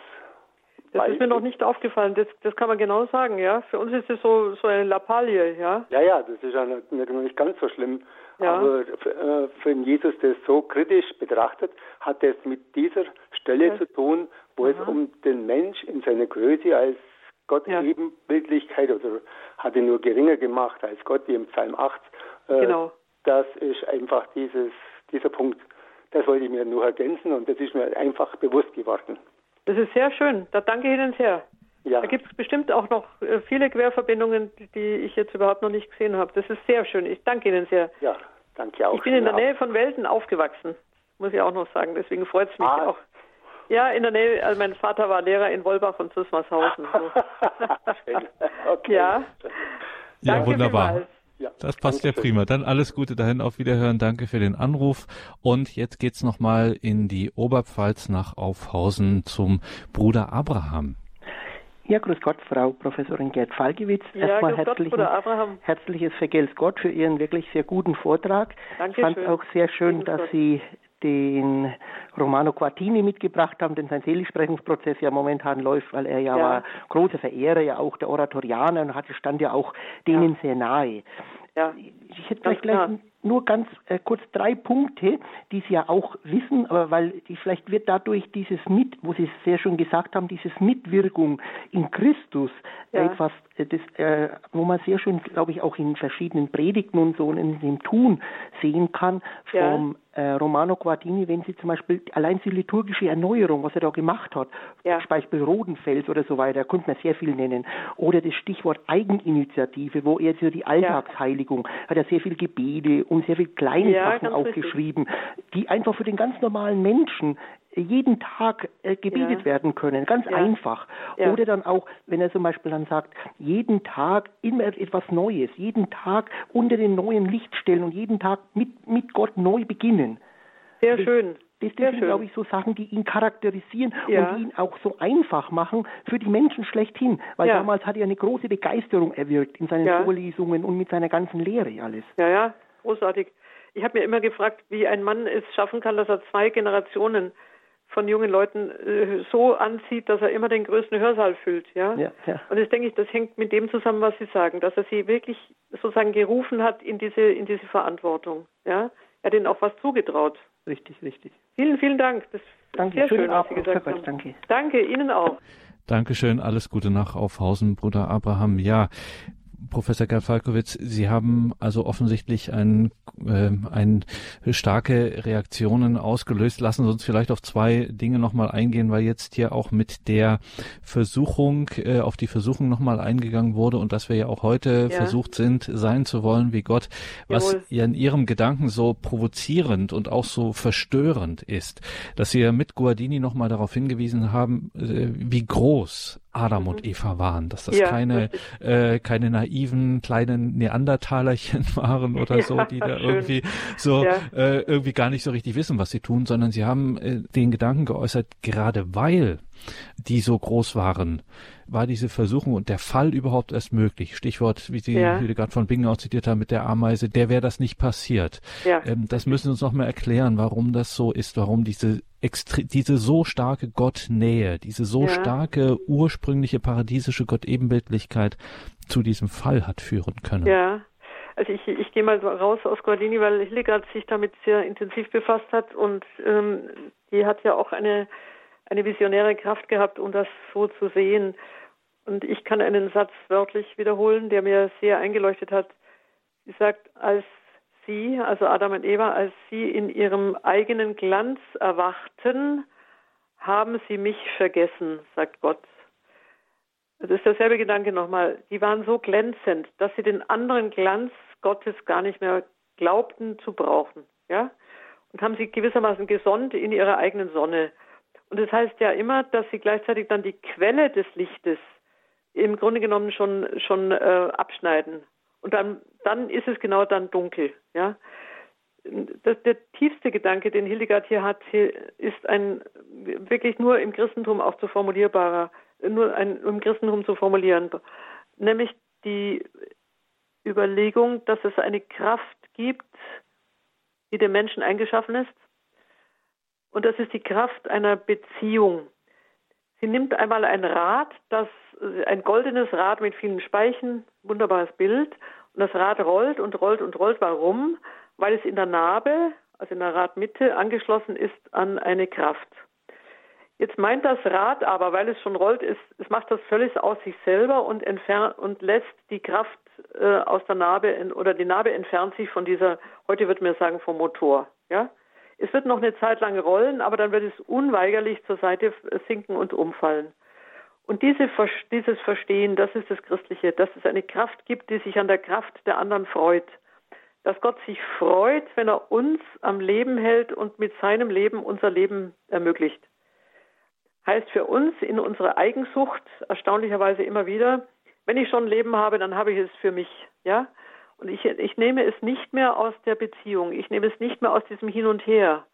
Speaker 2: Das weil ist mir noch nicht aufgefallen, das, das kann man genau sagen, ja. Für uns ist es so, so eine Lappalie, ja.
Speaker 7: Ja, ja, das ist ja noch nicht ganz so schlimm. Ja. Aber für, äh, Jesus das so kritisch betrachtet, hat es mit dieser Stelle ja. zu tun, wo Aha. es um den Mensch in seiner Größe als Gott ja. Ebenbildlichkeit oder hat ihn nur geringer gemacht als Gott, wie im Psalm 8.
Speaker 2: Äh, genau
Speaker 7: das ist einfach dieses, dieser Punkt. Das wollte ich mir nur ergänzen und das ist mir einfach bewusst geworden.
Speaker 2: Das ist sehr schön. Da danke ich Ihnen sehr. Ja. Da gibt es bestimmt auch noch äh, viele Querverbindungen, die ich jetzt überhaupt noch nicht gesehen habe. Das ist sehr schön. Ich danke Ihnen sehr.
Speaker 7: Ja, danke auch.
Speaker 2: Ich bin in der Nähe von Welten aufgewachsen, muss ich auch noch sagen. Deswegen freut es mich ah. auch. Ja, in der Nähe, also mein Vater war Lehrer in Wolbach und Susmarshausen. So. okay. Ja.
Speaker 1: Ja, danke wunderbar. Vielmals. Ja, das passt ja prima. Dann alles Gute dahin, auf Wiederhören. Danke für den Anruf. Und jetzt geht's nochmal in die Oberpfalz nach Aufhausen zum Bruder Abraham.
Speaker 8: Ja, grüß Gott, Frau Professorin Gerd Falkewitz.
Speaker 2: Ja, Erstmal herzlichen,
Speaker 8: Gott, herzliches Vergelt's Gott für Ihren wirklich sehr guten Vortrag.
Speaker 2: Danke
Speaker 8: Ich fand auch sehr schön, dass Sie den Romano Quartini mitgebracht haben, denn sein Seligsprechungsprozess ja momentan läuft, weil er ja, ja. war großer Verehrer ja auch der Oratorianer und hatte, stand ja auch denen ja. sehr nahe. Ja. Ich hätte vielleicht gleich nur ganz äh, kurz drei Punkte, die Sie ja auch wissen, aber weil die, vielleicht wird dadurch dieses Mit, wo Sie es sehr schon gesagt haben, dieses Mitwirkung in Christus ja. etwas, das, äh, wo man sehr schön, glaube ich, auch in verschiedenen Predigten und so in dem Tun sehen kann vom äh, Romano Guardini, wenn Sie zum Beispiel allein die liturgische Erneuerung, was er da gemacht hat, ja. zum Beispiel Rodenfels oder so weiter, könnte man sehr viel nennen, oder das Stichwort Eigeninitiative, wo er so die Alltagsheiligung, hat er sehr viel Gebete und sehr viele kleine ja, Sachen aufgeschrieben, richtig. die einfach für den ganz normalen Menschen jeden Tag äh, gebetet ja. werden können, ganz ja. einfach. Ja. Oder dann auch, wenn er zum Beispiel dann sagt, jeden Tag immer etwas Neues, jeden Tag unter den neuen Licht stellen und jeden Tag mit, mit Gott neu beginnen.
Speaker 2: Sehr das, schön.
Speaker 8: Das, das sind, glaube ich, so Sachen, die ihn charakterisieren und ihn auch so einfach machen für die Menschen schlechthin. Weil damals hat er eine große Begeisterung erwirkt in seinen Vorlesungen und mit seiner ganzen Lehre alles.
Speaker 2: Ja, ja, großartig. Ich habe mir immer gefragt, wie ein Mann es schaffen kann, dass er zwei Generationen von jungen Leuten äh, so anzieht, dass er immer den größten Hörsaal füllt, ja? Ja, ja. Und das denke ich, das hängt mit dem zusammen, was Sie sagen, dass er sie wirklich sozusagen gerufen hat in diese in diese Verantwortung, ja? Er hat ihnen auch was zugetraut.
Speaker 8: Richtig, richtig.
Speaker 2: Vielen, vielen Dank.
Speaker 8: Das danke, sehr schön, was Sie gesagt haben.
Speaker 2: Danke. Danke Ihnen auch.
Speaker 1: Dankeschön, alles Gute nach Aufhausen, Bruder Abraham. Ja, Professor Gerd Falkowitz, Sie haben also offensichtlich ein, äh, ein starke Reaktionen ausgelöst. Lassen Sie uns vielleicht auf zwei Dinge nochmal eingehen, weil jetzt hier auch mit der Versuchung, äh, auf die Versuchung nochmal eingegangen wurde und dass wir ja auch heute ja. versucht sind, sein zu wollen wie Gott, was Jawohl. ja in Ihrem Gedanken so provozierend und auch so verstörend ist, dass Sie ja mit Guardini nochmal darauf hingewiesen haben, äh, wie groß Adam und mhm. Eva waren, dass das ja, keine, äh, keine naiven kleinen Neandertalerchen waren oder ja, so, die da schön. irgendwie so ja. äh, irgendwie gar nicht so richtig wissen, was sie tun, sondern sie haben äh, den Gedanken geäußert, gerade weil die so groß waren, war diese Versuchung und der Fall überhaupt erst möglich. Stichwort, wie Sie ja. gerade von Bingen auch zitiert haben mit der Ameise, der wäre das nicht passiert. Ja. Ähm, das müssen Sie uns noch mal erklären, warum das so ist, warum diese diese so starke Gottnähe, diese so ja. starke ursprüngliche paradiesische Gottebenbildlichkeit zu diesem Fall hat führen können.
Speaker 2: Ja, also ich, ich gehe mal raus aus Guardini, weil Hildegard sich damit sehr intensiv befasst hat und ähm, die hat ja auch eine, eine visionäre Kraft gehabt, um das so zu sehen. Und ich kann einen Satz wörtlich wiederholen, der mir sehr eingeleuchtet hat. Sie sagt, als sie, also Adam und Eva, als sie in ihrem eigenen Glanz erwachten, haben sie mich vergessen, sagt Gott. Das ist derselbe Gedanke nochmal. Die waren so glänzend, dass sie den anderen Glanz Gottes gar nicht mehr glaubten zu brauchen. Ja? Und haben sie gewissermaßen gesonnt in ihrer eigenen Sonne. Und das heißt ja immer, dass sie gleichzeitig dann die Quelle des Lichtes im Grunde genommen schon, schon äh, abschneiden. Und dann, dann ist es genau dann dunkel. Ja? Das, der tiefste Gedanke, den Hildegard hier hat, ist ein wirklich nur im Christentum auch zu formulierbarer, nur ein, im Christentum zu formulieren, nämlich die Überlegung, dass es eine Kraft gibt, die dem Menschen eingeschaffen ist, und das ist die Kraft einer Beziehung. Sie nimmt einmal ein Rad, das ein goldenes Rad mit vielen Speichen, wunderbares Bild, und das Rad rollt und rollt und rollt. Warum? Weil es in der Narbe, also in der Radmitte, angeschlossen ist an eine Kraft. Jetzt meint das Rad aber, weil es schon rollt, ist, es macht das völlig aus sich selber und entfernt und lässt die Kraft äh, aus der Narbe in, oder die Narbe entfernt sich von dieser, heute wird man sagen, vom Motor. Ja? Es wird noch eine Zeit lang rollen, aber dann wird es unweigerlich zur Seite sinken und umfallen. Und diese, dieses Verstehen, das ist das Christliche, dass es eine Kraft gibt, die sich an der Kraft der anderen freut. Dass Gott sich freut, wenn er uns am Leben hält und mit seinem Leben unser Leben ermöglicht. Heißt für uns in unserer Eigensucht erstaunlicherweise immer wieder, wenn ich schon ein Leben habe, dann habe ich es für mich, ja? Und ich, ich nehme es nicht mehr aus der Beziehung, ich nehme es nicht mehr aus diesem Hin und Her.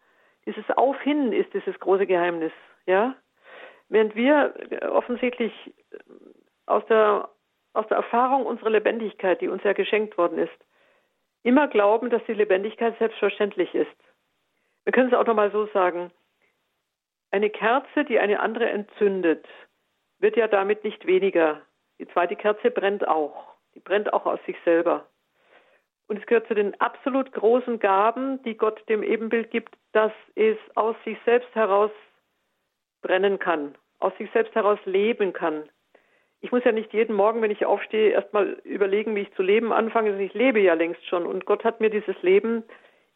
Speaker 2: Dieses Auf-Hin ist dieses große Geheimnis, ja? Während wir offensichtlich aus der, aus der Erfahrung unserer Lebendigkeit, die uns ja geschenkt worden ist, immer glauben, dass die Lebendigkeit selbstverständlich ist. Wir können es auch nochmal so sagen. Eine Kerze, die eine andere entzündet, wird ja damit nicht weniger. Die zweite Kerze brennt auch. Die brennt auch aus sich selber. Und es gehört zu den absolut großen Gaben, die Gott dem Ebenbild gibt, dass es aus sich selbst heraus brennen kann, aus sich selbst heraus leben kann. Ich muss ja nicht jeden Morgen, wenn ich aufstehe, erstmal überlegen, wie ich zu leben anfange. Ich lebe ja längst schon. Und Gott hat mir dieses Leben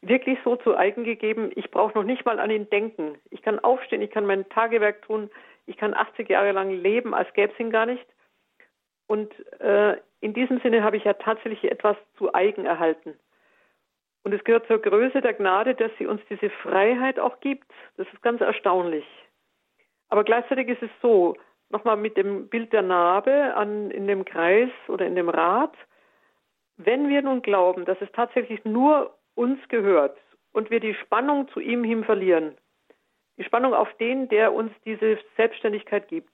Speaker 2: wirklich so zu eigen gegeben. Ich brauche noch nicht mal an ihn denken. Ich kann aufstehen, ich kann mein Tagewerk tun, ich kann 80 Jahre lang leben, als gäbe es ihn gar nicht. Und äh, in diesem Sinne habe ich ja tatsächlich etwas zu eigen erhalten. Und es gehört zur Größe der Gnade, dass sie uns diese Freiheit auch gibt. Das ist ganz erstaunlich. Aber gleichzeitig ist es so, nochmal mit dem Bild der Narbe an, in dem Kreis oder in dem Rad, wenn wir nun glauben, dass es tatsächlich nur uns gehört und wir die Spannung zu ihm hin verlieren, die Spannung auf den, der uns diese Selbstständigkeit gibt,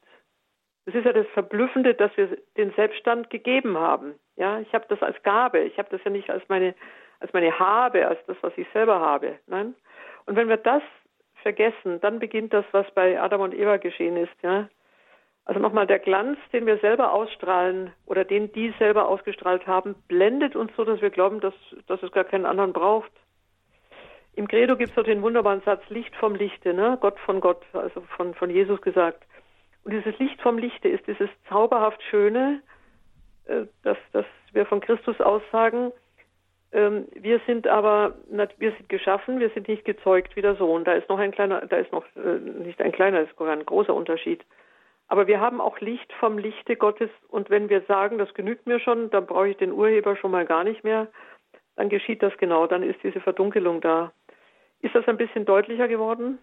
Speaker 2: das ist ja das Verblüffende, dass wir den Selbststand gegeben haben. Ja, ich habe das als Gabe. Ich habe das ja nicht als meine, als meine Habe, als das, was ich selber habe. Nein. Und wenn wir das vergessen, dann beginnt das, was bei Adam und Eva geschehen ist. Ja. Also nochmal, der Glanz, den wir selber ausstrahlen oder den die selber ausgestrahlt haben, blendet uns so, dass wir glauben, dass, dass es gar keinen anderen braucht. Im Credo gibt es so den wunderbaren Satz Licht vom Lichte, ne? Gott von Gott, also von, von Jesus gesagt. Und dieses Licht vom Lichte ist dieses zauberhaft Schöne, äh, dass, dass wir von Christus aussagen, ähm, wir sind aber, wir sind geschaffen, wir sind nicht gezeugt wie der Sohn. Da ist noch ein kleiner, da ist noch äh, nicht ein kleiner, das ist ein großer Unterschied. Aber wir haben auch Licht vom Lichte Gottes und wenn wir sagen, das genügt mir schon, dann brauche ich den Urheber schon mal gar nicht mehr, dann geschieht das genau, dann ist diese Verdunkelung da. Ist das ein bisschen deutlicher geworden?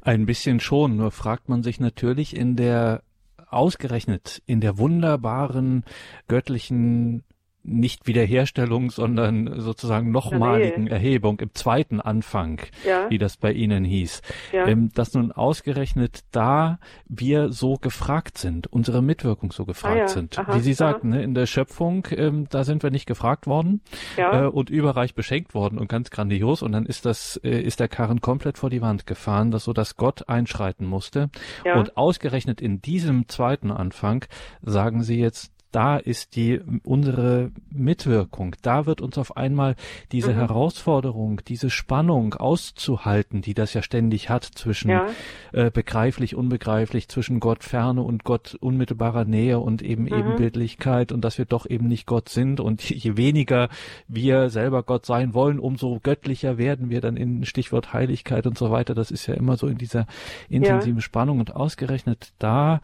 Speaker 1: Ein bisschen schon, nur fragt man sich natürlich in der ausgerechnet in der wunderbaren göttlichen nicht Wiederherstellung, sondern sozusagen nochmaligen Erhebung im zweiten Anfang, ja. wie das bei Ihnen hieß, ja. ähm, dass nun ausgerechnet da wir so gefragt sind, unsere Mitwirkung so gefragt ah, ja. sind. Aha, wie Sie sagten, ne, in der Schöpfung, ähm, da sind wir nicht gefragt worden äh, und überreich beschenkt worden und ganz grandios und dann ist das, äh, ist der Karren komplett vor die Wand gefahren, dass so dass Gott einschreiten musste und ausgerechnet in diesem zweiten Anfang sagen Sie jetzt, da ist die unsere Mitwirkung. Da wird uns auf einmal diese mhm. Herausforderung, diese Spannung auszuhalten, die das ja ständig hat zwischen ja. äh, begreiflich, unbegreiflich, zwischen Gott ferne und Gott unmittelbarer Nähe und eben mhm. Ebenbildlichkeit und dass wir doch eben nicht Gott sind und je weniger wir selber Gott sein wollen, umso göttlicher werden wir dann in Stichwort Heiligkeit und so weiter. Das ist ja immer so in dieser intensiven ja. Spannung und ausgerechnet da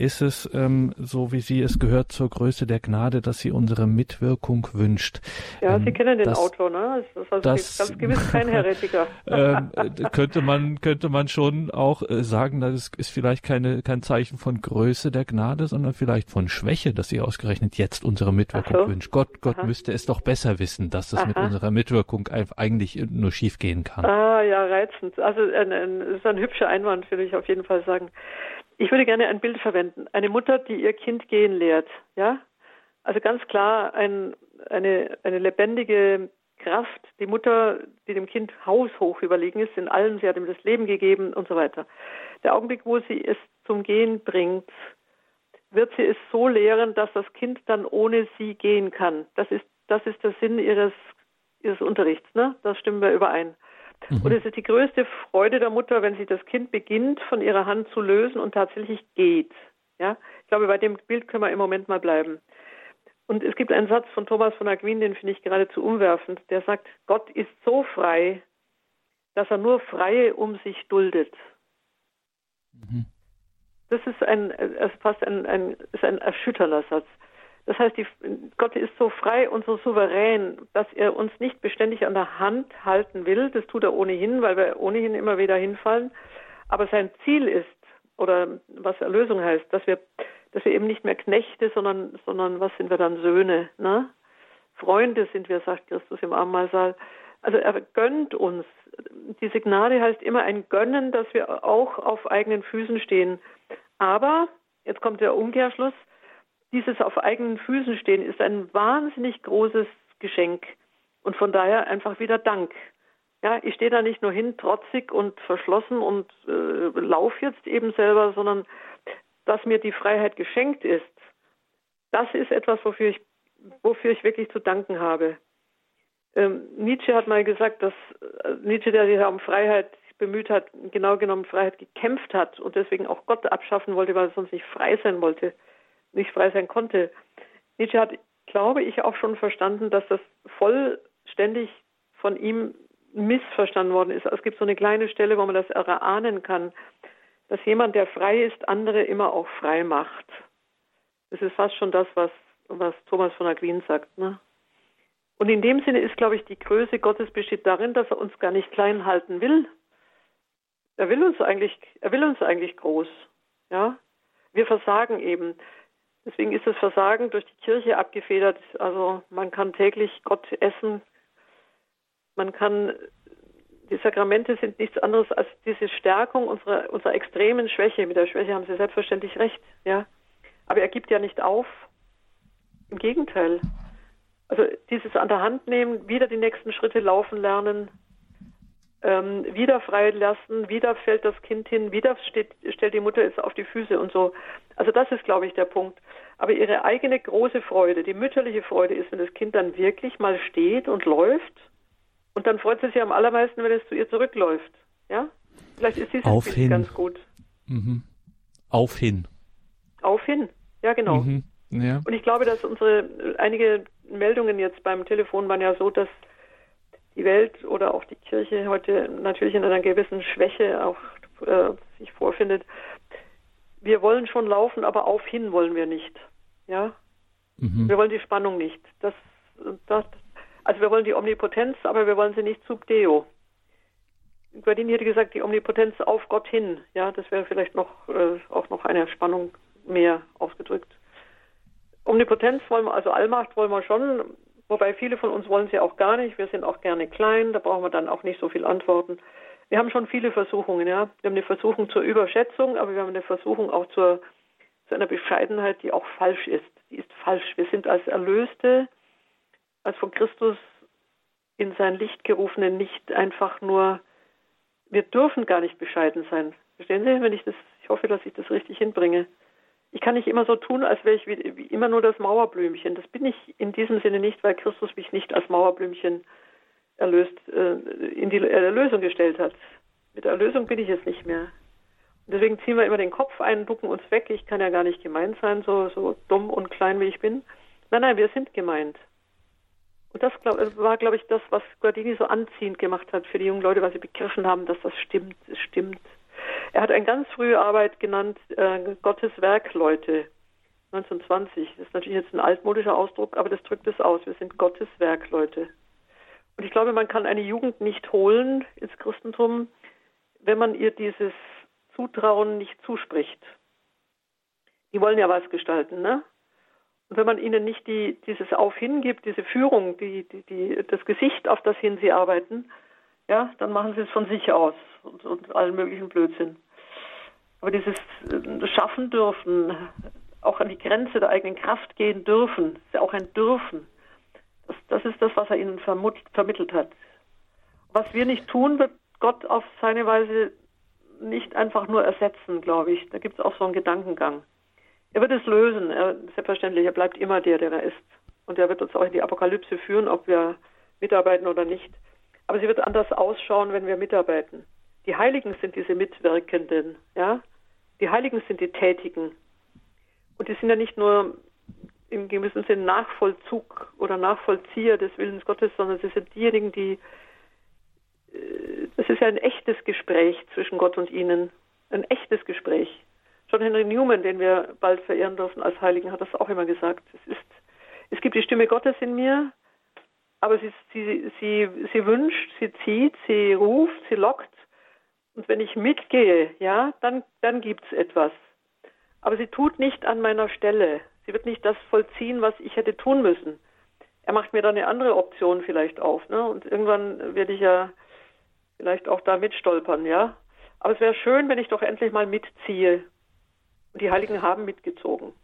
Speaker 1: ist es ähm, so, wie sie es gehört zur Größe der Gnade, dass sie unsere Mitwirkung wünscht.
Speaker 2: Ja, ähm, Sie kennen den das, Autor, ne? Das ist also das, ganz gewiss kein Heretiker.
Speaker 1: ähm, äh, könnte man könnte man schon auch äh, sagen, das ist vielleicht keine kein Zeichen von Größe der Gnade, sondern vielleicht von Schwäche, dass sie ausgerechnet jetzt unsere Mitwirkung so. wünscht. Gott Gott Aha. müsste es doch besser wissen, dass das Aha. mit unserer Mitwirkung eigentlich nur schief gehen kann.
Speaker 2: Ah ja, reizend. Also ein, ein, ist ein hübscher Einwand, würde ich auf jeden Fall sagen. Ich würde gerne ein Bild verwenden. Eine Mutter, die ihr Kind gehen lehrt. Ja? Also ganz klar ein, eine, eine lebendige Kraft. Die Mutter, die dem Kind haushoch überlegen ist in allem. Sie hat ihm das Leben gegeben und so weiter. Der Augenblick, wo sie es zum Gehen bringt, wird sie es so lehren, dass das Kind dann ohne sie gehen kann. Das ist, das ist der Sinn ihres, ihres Unterrichts. Ne? Das stimmen wir überein. Mhm. Und es ist die größte Freude der Mutter, wenn sich das Kind beginnt, von ihrer Hand zu lösen und tatsächlich geht. Ja, ich glaube, bei dem Bild können wir im Moment mal bleiben. Und es gibt einen Satz von Thomas von Aquin, den finde ich geradezu umwerfend. Der sagt, Gott ist so frei, dass er nur Freie um sich duldet. Mhm. Das ist ein, also fast ein, ein, ist ein erschütternder Satz. Das heißt, die, Gott ist so frei und so souverän, dass er uns nicht beständig an der Hand halten will. Das tut er ohnehin, weil wir ohnehin immer wieder hinfallen. Aber sein Ziel ist, oder was Erlösung heißt, dass wir, dass wir eben nicht mehr Knechte, sondern, sondern was sind wir dann Söhne, ne? Freunde sind wir, sagt Christus im Abendmahlsaal. Also er gönnt uns. Diese Gnade heißt immer ein Gönnen, dass wir auch auf eigenen Füßen stehen. Aber, jetzt kommt der Umkehrschluss, dieses auf eigenen Füßen stehen ist ein wahnsinnig großes Geschenk und von daher einfach wieder Dank. Ja, ich stehe da nicht nur hin, trotzig und verschlossen und äh, lauf jetzt eben selber, sondern dass mir die Freiheit geschenkt ist, das ist etwas, wofür ich, wofür ich wirklich zu danken habe. Ähm, Nietzsche hat mal gesagt, dass äh, Nietzsche, der sich um Freiheit bemüht hat, genau genommen Freiheit gekämpft hat und deswegen auch Gott abschaffen wollte, weil er sonst nicht frei sein wollte, nicht frei sein konnte. Nietzsche hat, glaube ich, auch schon verstanden, dass das vollständig von ihm missverstanden worden ist. Es gibt so eine kleine Stelle, wo man das erahnen kann, dass jemand, der frei ist, andere immer auch frei macht. Das ist fast schon das, was, was Thomas von Aquin sagt. Ne? Und in dem Sinne ist, glaube ich, die Größe Gottes besteht darin, dass er uns gar nicht klein halten will. Er will uns eigentlich, er will uns eigentlich groß. Ja? Wir versagen eben. Deswegen ist das Versagen durch die Kirche abgefedert. Also man kann täglich Gott essen, man kann, die Sakramente sind nichts anderes als diese Stärkung unserer, unserer extremen Schwäche. Mit der Schwäche haben Sie selbstverständlich recht, ja. Aber er gibt ja nicht auf. Im Gegenteil. Also dieses an der Hand nehmen, wieder die nächsten Schritte laufen lernen, ähm, wieder freilassen, wieder fällt das Kind hin, wieder steht, stellt die Mutter es auf die Füße und so. Also das ist, glaube ich, der Punkt. Aber ihre eigene große Freude, die mütterliche Freude ist, wenn das Kind dann wirklich mal steht und läuft und dann freut sie sich am allermeisten, wenn es zu ihr zurückläuft. Ja? Vielleicht ist dieses
Speaker 1: Auf hin.
Speaker 2: ganz gut.
Speaker 1: Mhm. Auf hin.
Speaker 2: Auf hin, ja genau. Mhm. Ja. Und ich glaube, dass unsere einige Meldungen jetzt beim Telefon waren ja so, dass die Welt oder auch die Kirche heute natürlich in einer gewissen Schwäche auch äh, sich vorfindet. Wir wollen schon laufen, aber auf hin wollen wir nicht. Ja? Mhm. Wir wollen die Spannung nicht. Das, das, also wir wollen die Omnipotenz, aber wir wollen sie nicht sub deo. Guardini hätte gesagt, die Omnipotenz auf Gott hin. Ja, das wäre vielleicht noch äh, auch noch eine Spannung mehr ausgedrückt. Omnipotenz wollen wir, also Allmacht wollen wir schon, wobei viele von uns wollen sie auch gar nicht. Wir sind auch gerne klein, da brauchen wir dann auch nicht so viel Antworten. Wir haben schon viele Versuchungen, ja. Wir haben eine Versuchung zur Überschätzung, aber wir haben eine Versuchung auch zur, zu einer Bescheidenheit, die auch falsch ist. Die ist falsch. Wir sind als Erlöste als von Christus in sein Licht gerufene nicht einfach nur, wir dürfen gar nicht bescheiden sein. Verstehen Sie, wenn ich das, ich hoffe, dass ich das richtig hinbringe. Ich kann nicht immer so tun, als wäre ich wie, wie immer nur das Mauerblümchen. Das bin ich in diesem Sinne nicht, weil Christus mich nicht als Mauerblümchen erlöst, äh, in die Erlösung gestellt hat. Mit der Erlösung bin ich es nicht mehr. Deswegen ziehen wir immer den Kopf ein, ducken uns weg. Ich kann ja gar nicht gemeint sein, so, so dumm und klein wie ich bin. Nein, nein, wir sind gemeint. Und das glaub, war, glaube ich, das, was Guardini so anziehend gemacht hat für die jungen Leute, weil sie begriffen haben, dass das stimmt, es stimmt. Er hat eine ganz frühe Arbeit genannt, äh, Gottes Werkleute, 1920. Das ist natürlich jetzt ein altmodischer Ausdruck, aber das drückt es aus. Wir sind Gottes Werkleute. Und ich glaube, man kann eine Jugend nicht holen ins Christentum, wenn man ihr dieses Zutrauen nicht zuspricht. Die wollen ja was gestalten, ne? Und wenn man ihnen nicht die, dieses Auf hingibt, diese Führung, die, die, die, das Gesicht, auf das hin sie arbeiten, ja, dann machen sie es von sich aus und, und allen möglichen Blödsinn. Aber dieses äh, Schaffen dürfen, auch an die Grenze der eigenen Kraft gehen dürfen, ist ja auch ein Dürfen. Das, das ist das, was er ihnen vermittelt hat. Was wir nicht tun, wird Gott auf seine Weise nicht einfach nur ersetzen, glaube ich. Da gibt es auch so einen Gedankengang. Er wird es lösen, er, selbstverständlich. Er bleibt immer der, der er ist. Und er wird uns auch in die Apokalypse führen, ob wir mitarbeiten oder nicht. Aber sie wird anders ausschauen, wenn wir mitarbeiten. Die Heiligen sind diese Mitwirkenden, ja. Die Heiligen sind die Tätigen. Und die sind ja nicht nur im gewissen Sinn Nachvollzug oder Nachvollzieher des Willens Gottes, sondern sie sind diejenigen, die, es ist ja ein echtes Gespräch zwischen Gott und ihnen. Ein echtes Gespräch. John Henry Newman, den wir bald verehren dürfen als Heiligen, hat das auch immer gesagt. Es, ist, es gibt die Stimme Gottes in mir, aber sie, sie, sie, sie wünscht, sie zieht, sie ruft, sie lockt. Und wenn ich mitgehe, ja, dann, dann gibt es etwas. Aber sie tut nicht an meiner Stelle. Sie wird nicht das vollziehen, was ich hätte tun müssen. Er macht mir dann eine andere Option vielleicht auf. Ne? Und irgendwann werde ich ja vielleicht auch da mitstolpern, ja. Aber es wäre schön, wenn ich doch endlich mal mitziehe und die Heiligen haben mitgezogen.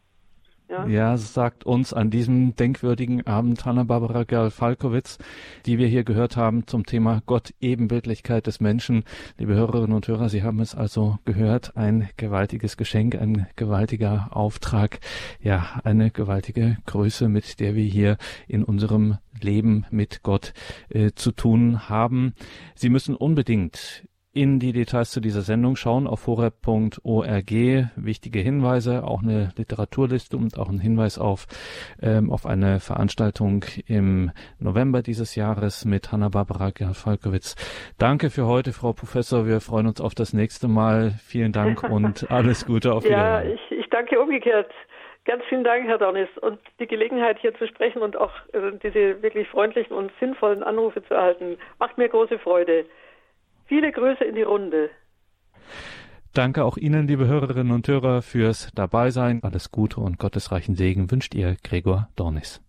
Speaker 1: Ja. sagt uns an diesem denkwürdigen Abend Hanna-Barbara Gerl-Falkowitz, die wir hier gehört haben zum Thema Gott, Ebenbildlichkeit des Menschen. Liebe Hörerinnen und Hörer, Sie haben es also gehört, ein gewaltiges Geschenk, ein gewaltiger Auftrag, ja, eine gewaltige Größe, mit der wir hier in unserem Leben mit Gott äh, zu tun haben. Sie müssen unbedingt in die Details zu dieser Sendung schauen auf horeb.org. Wichtige Hinweise, auch eine Literaturliste und auch ein Hinweis auf, ähm, auf eine Veranstaltung im November dieses Jahres mit Hanna-Barbara Falkowitz. Danke für heute, Frau Professor. Wir freuen uns auf das nächste Mal. Vielen Dank und alles Gute auf
Speaker 2: Wiedersehen. Ja, ich, ich danke umgekehrt. Ganz vielen Dank, Herr Dornis. Und die Gelegenheit, hier zu sprechen und auch äh, diese wirklich freundlichen und sinnvollen Anrufe zu erhalten, macht mir große Freude. Viele Grüße in die Runde.
Speaker 1: Danke auch Ihnen, liebe Hörerinnen und Hörer, fürs Dabeisein. Alles Gute und gottesreichen Segen wünscht Ihr Gregor Dornis.